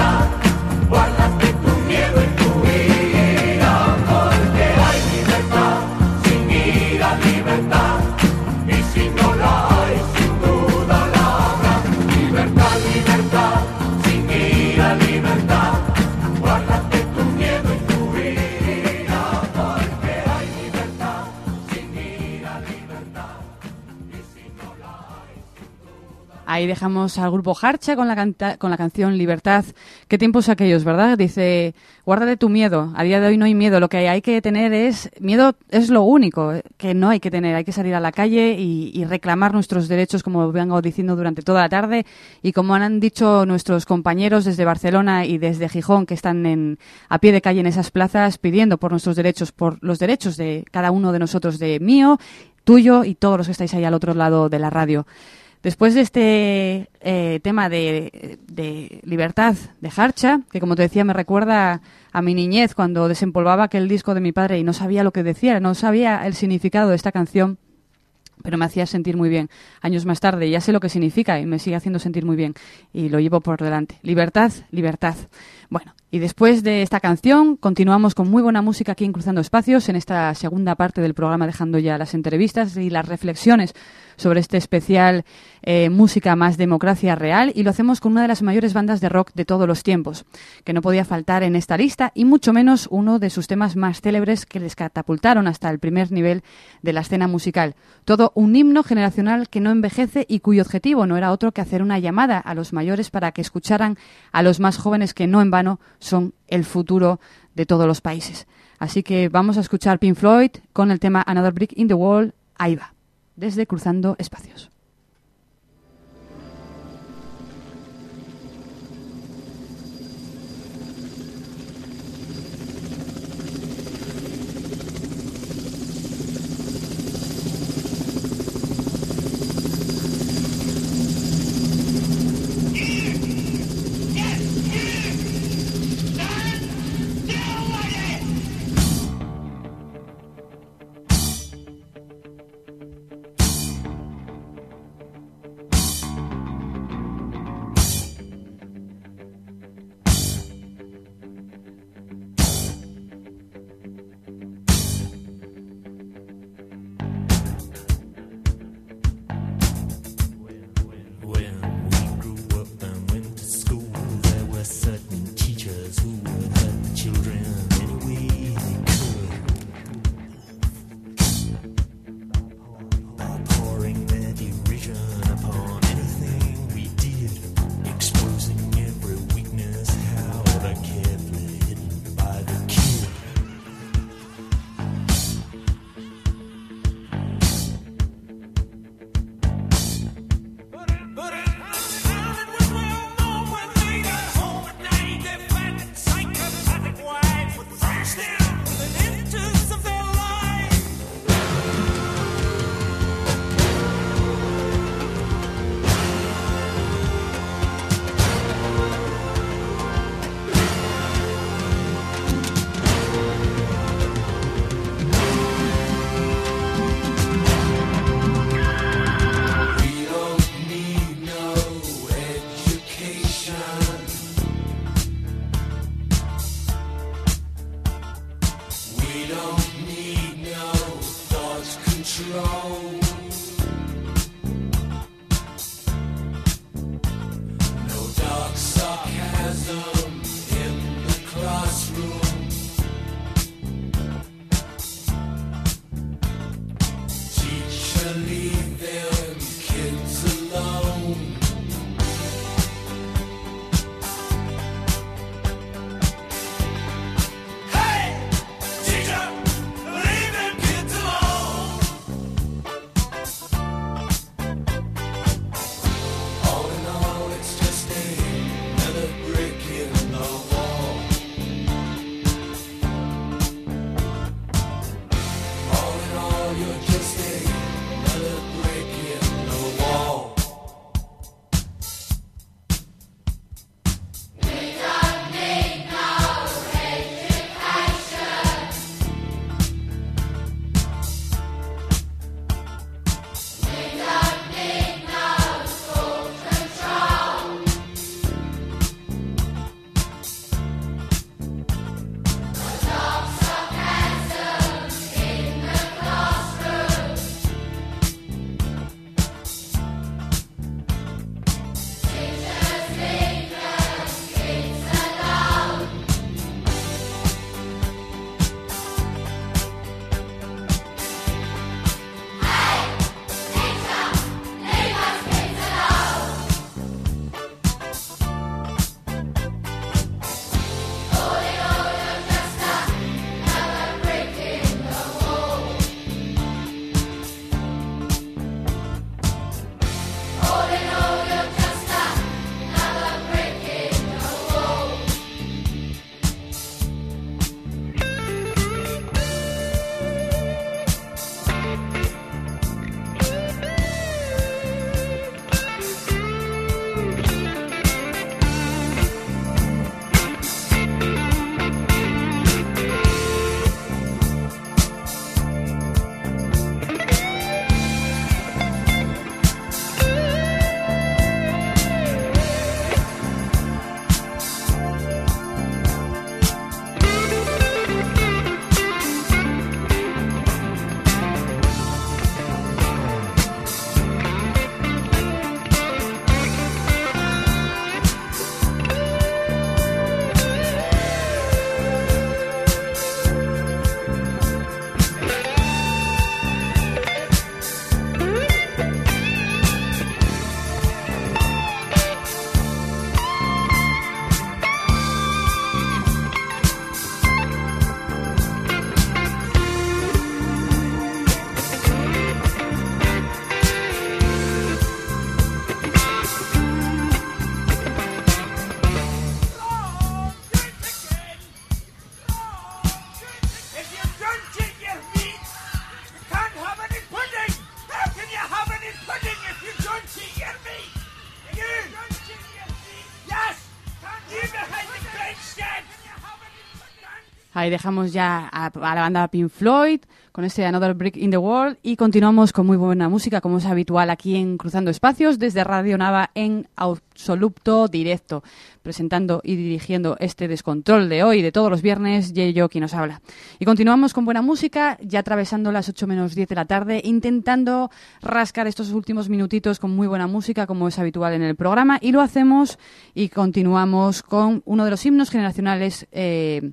Ahí dejamos al grupo Harcha con la, canta- con la canción Libertad. Qué tiempos aquellos, ¿verdad? Dice, guárdate tu miedo. A día de hoy no hay miedo. Lo que hay que tener es, miedo es lo único que no hay que tener. Hay que salir a la calle y, y reclamar nuestros derechos, como vengo diciendo durante toda la tarde. Y como han dicho nuestros compañeros desde Barcelona y desde Gijón, que están en, a pie de calle en esas plazas pidiendo por nuestros derechos, por los derechos de cada uno de nosotros, de mío, tuyo y todos los que estáis ahí al otro lado de la radio. Después de este eh, tema de, de libertad de Harcha, que como te decía me recuerda a mi niñez cuando desempolvaba aquel disco de mi padre y no sabía lo que decía, no sabía el significado de esta canción, pero me hacía sentir muy bien. Años más tarde ya sé lo que significa y me sigue haciendo sentir muy bien y lo llevo por delante. Libertad, libertad. Bueno, y después de esta canción continuamos con muy buena música aquí en Cruzando Espacios en esta segunda parte del programa dejando ya las entrevistas y las reflexiones sobre este especial eh, Música más Democracia Real y lo hacemos con una de las mayores bandas de rock de todos los tiempos, que no podía faltar en esta lista y mucho menos uno de sus temas más célebres que les catapultaron hasta el primer nivel de la escena musical. Todo un himno generacional que no envejece y cuyo objetivo no era otro que hacer una llamada a los mayores para que escucharan a los más jóvenes que no en vano son el futuro de todos los países. Así que vamos a escuchar Pink Floyd con el tema Another Brick in the Wall. Ahí va, desde Cruzando Espacios. Ahí dejamos ya a, la banda Pink Floyd con este Another Brick in the World y continuamos con muy buena música como es habitual aquí en Cruzando Espacios desde Radio Nava en absoluto directo, presentando y dirigiendo este descontrol de hoy, de todos los viernes, y yo quien nos habla. Y continuamos con buena música, ya atravesando las 8 menos 10 de la tarde, intentando rascar estos últimos minutitos con muy buena música como es habitual en el programa y lo hacemos y continuamos con uno de los himnos generacionales eh,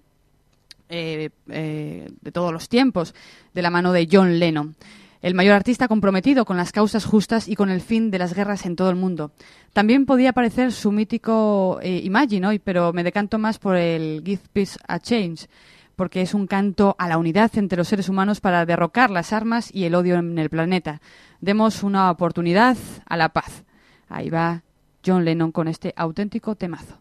eh, eh, de todos los tiempos, de la mano de John Lennon, el mayor artista comprometido con las causas justas y con el fin de las guerras en todo el mundo. También podía aparecer su mítico eh, Imagine hoy, pero me decanto más por el Give Peace a Change, porque es un canto a la unidad entre los seres humanos para derrocar las armas y el odio en el planeta. Demos una oportunidad a la paz. Ahí va John Lennon con este auténtico temazo.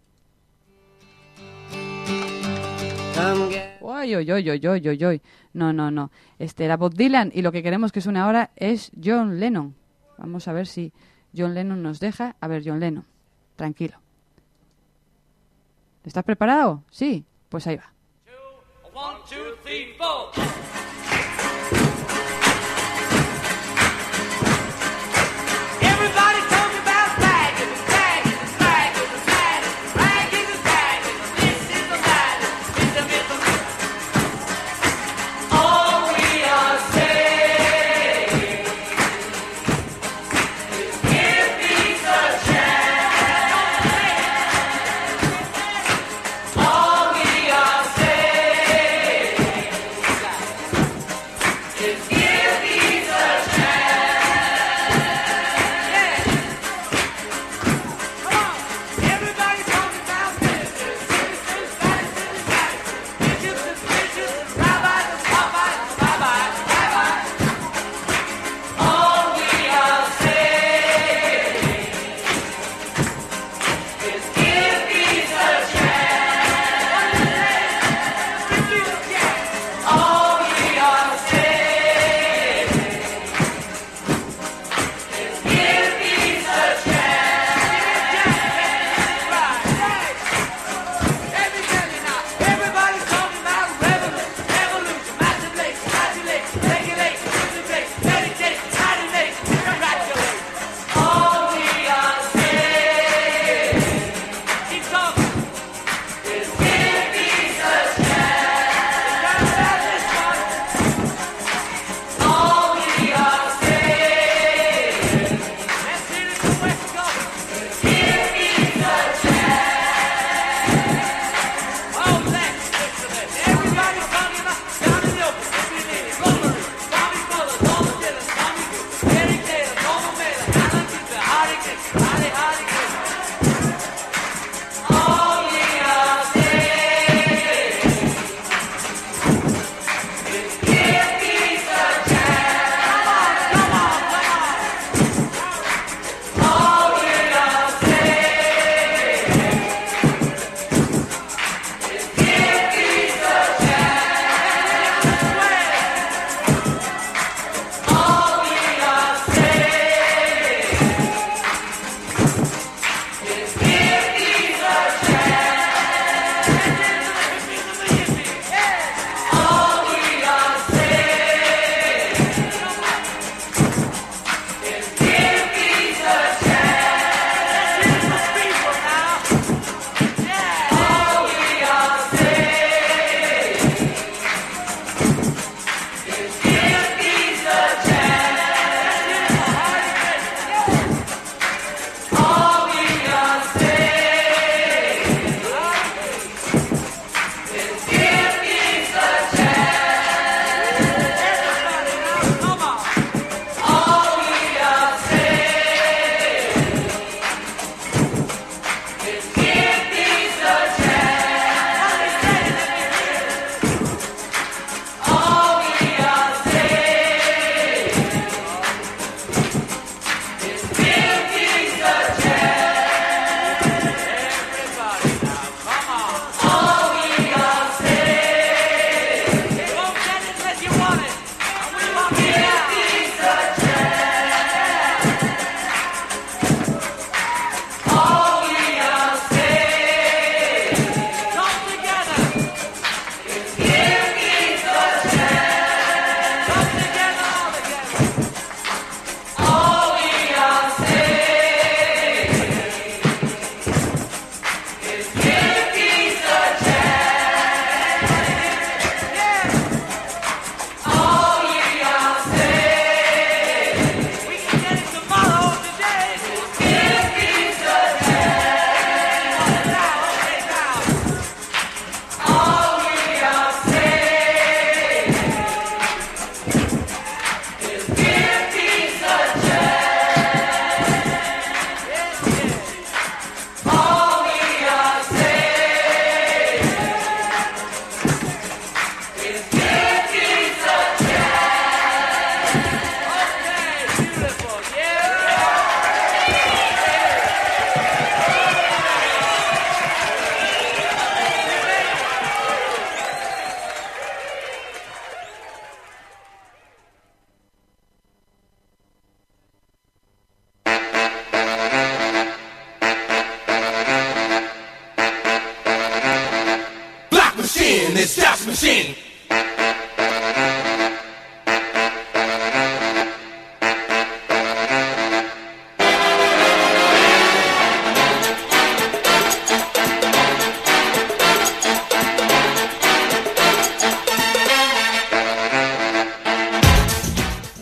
Uy, uy, uy, uy, uy, uy. No, no, no. Este era Bob Dylan y lo que queremos que suene ahora es John Lennon. Vamos a ver si John Lennon nos deja. A ver, John Lennon, tranquilo. ¿Estás preparado? Sí, pues ahí va.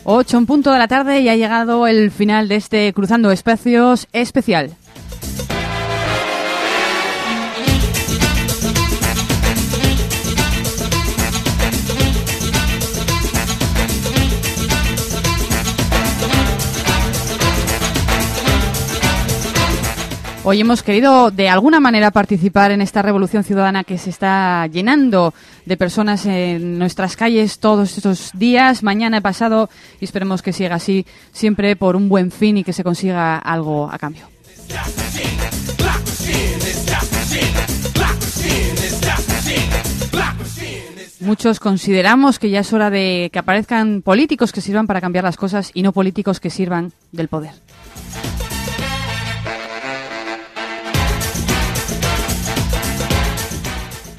Ocho en punto de la tarde y ha llegado el final de este Cruzando Espacios especial. Hoy hemos querido de alguna manera participar en esta revolución ciudadana que se está llenando de personas en nuestras calles todos estos días, mañana y pasado, y esperemos que siga así siempre por un buen fin y que se consiga algo a cambio. Muchos consideramos que ya es hora de que aparezcan políticos que sirvan para cambiar las cosas y no políticos que sirvan del poder.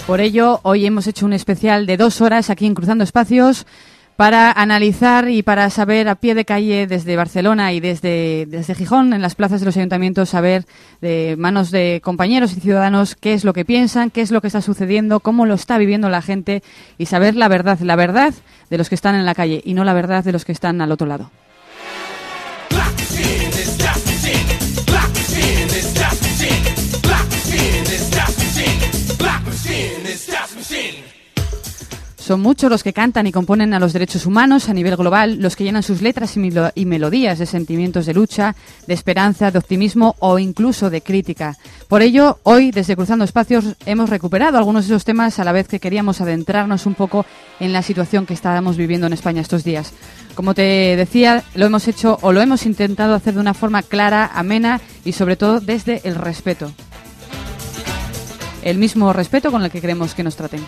Por ello, hoy hemos hecho un especial de dos horas aquí en Cruzando Espacios para analizar y para saber a pie de calle desde Barcelona y desde, desde Gijón, en las plazas de los ayuntamientos, saber de manos de compañeros y ciudadanos qué es lo que piensan, qué es lo que está sucediendo, cómo lo está viviendo la gente y saber la verdad, la verdad de los que están en la calle y no la verdad de los que están al otro lado. Son muchos los que cantan y componen a los derechos humanos a nivel global, los que llenan sus letras y, melo- y melodías de sentimientos de lucha, de esperanza, de optimismo o incluso de crítica. Por ello, hoy, desde Cruzando Espacios, hemos recuperado algunos de esos temas a la vez que queríamos adentrarnos un poco en la situación que estábamos viviendo en España estos días. Como te decía, lo hemos hecho o lo hemos intentado hacer de una forma clara, amena y sobre todo desde el respeto. El mismo respeto con el que queremos que nos traten.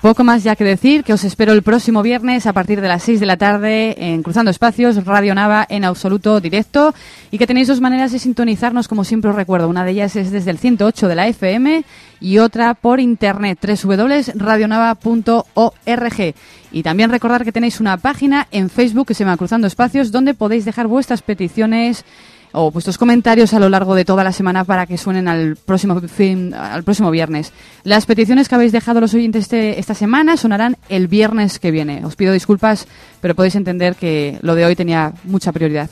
Poco más ya que decir, que os espero el próximo viernes a partir de las 6 de la tarde en Cruzando Espacios, Radio Nava en absoluto directo y que tenéis dos maneras de sintonizarnos como siempre os recuerdo. Una de ellas es desde el 108 de la FM y otra por internet www.radionava.org. Y también recordar que tenéis una página en Facebook que se llama Cruzando Espacios donde podéis dejar vuestras peticiones o vuestros comentarios a lo largo de toda la semana para que suenen al próximo fin, al próximo viernes. Las peticiones que habéis dejado los oyentes este- esta semana sonarán el viernes que viene. Os pido disculpas, pero podéis entender que lo de hoy tenía mucha prioridad.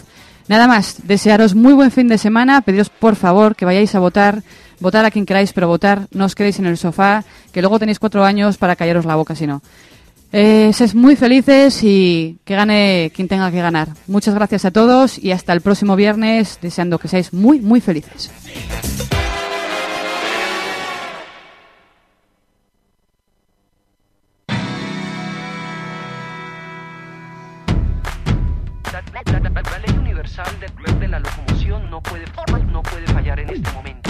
Nada más, desearos muy buen fin de semana, pediros por favor que vayáis a votar, votar a quien queráis, pero votar, no os quedéis en el sofá, que luego tenéis cuatro años para callaros la boca si no. Eh, muy felices y que gane quien tenga que ganar. Muchas gracias a todos y hasta el próximo viernes, deseando que seáis muy, muy felices. La, ley universal del- de la locomoción no puede, no puede fallar en este momento.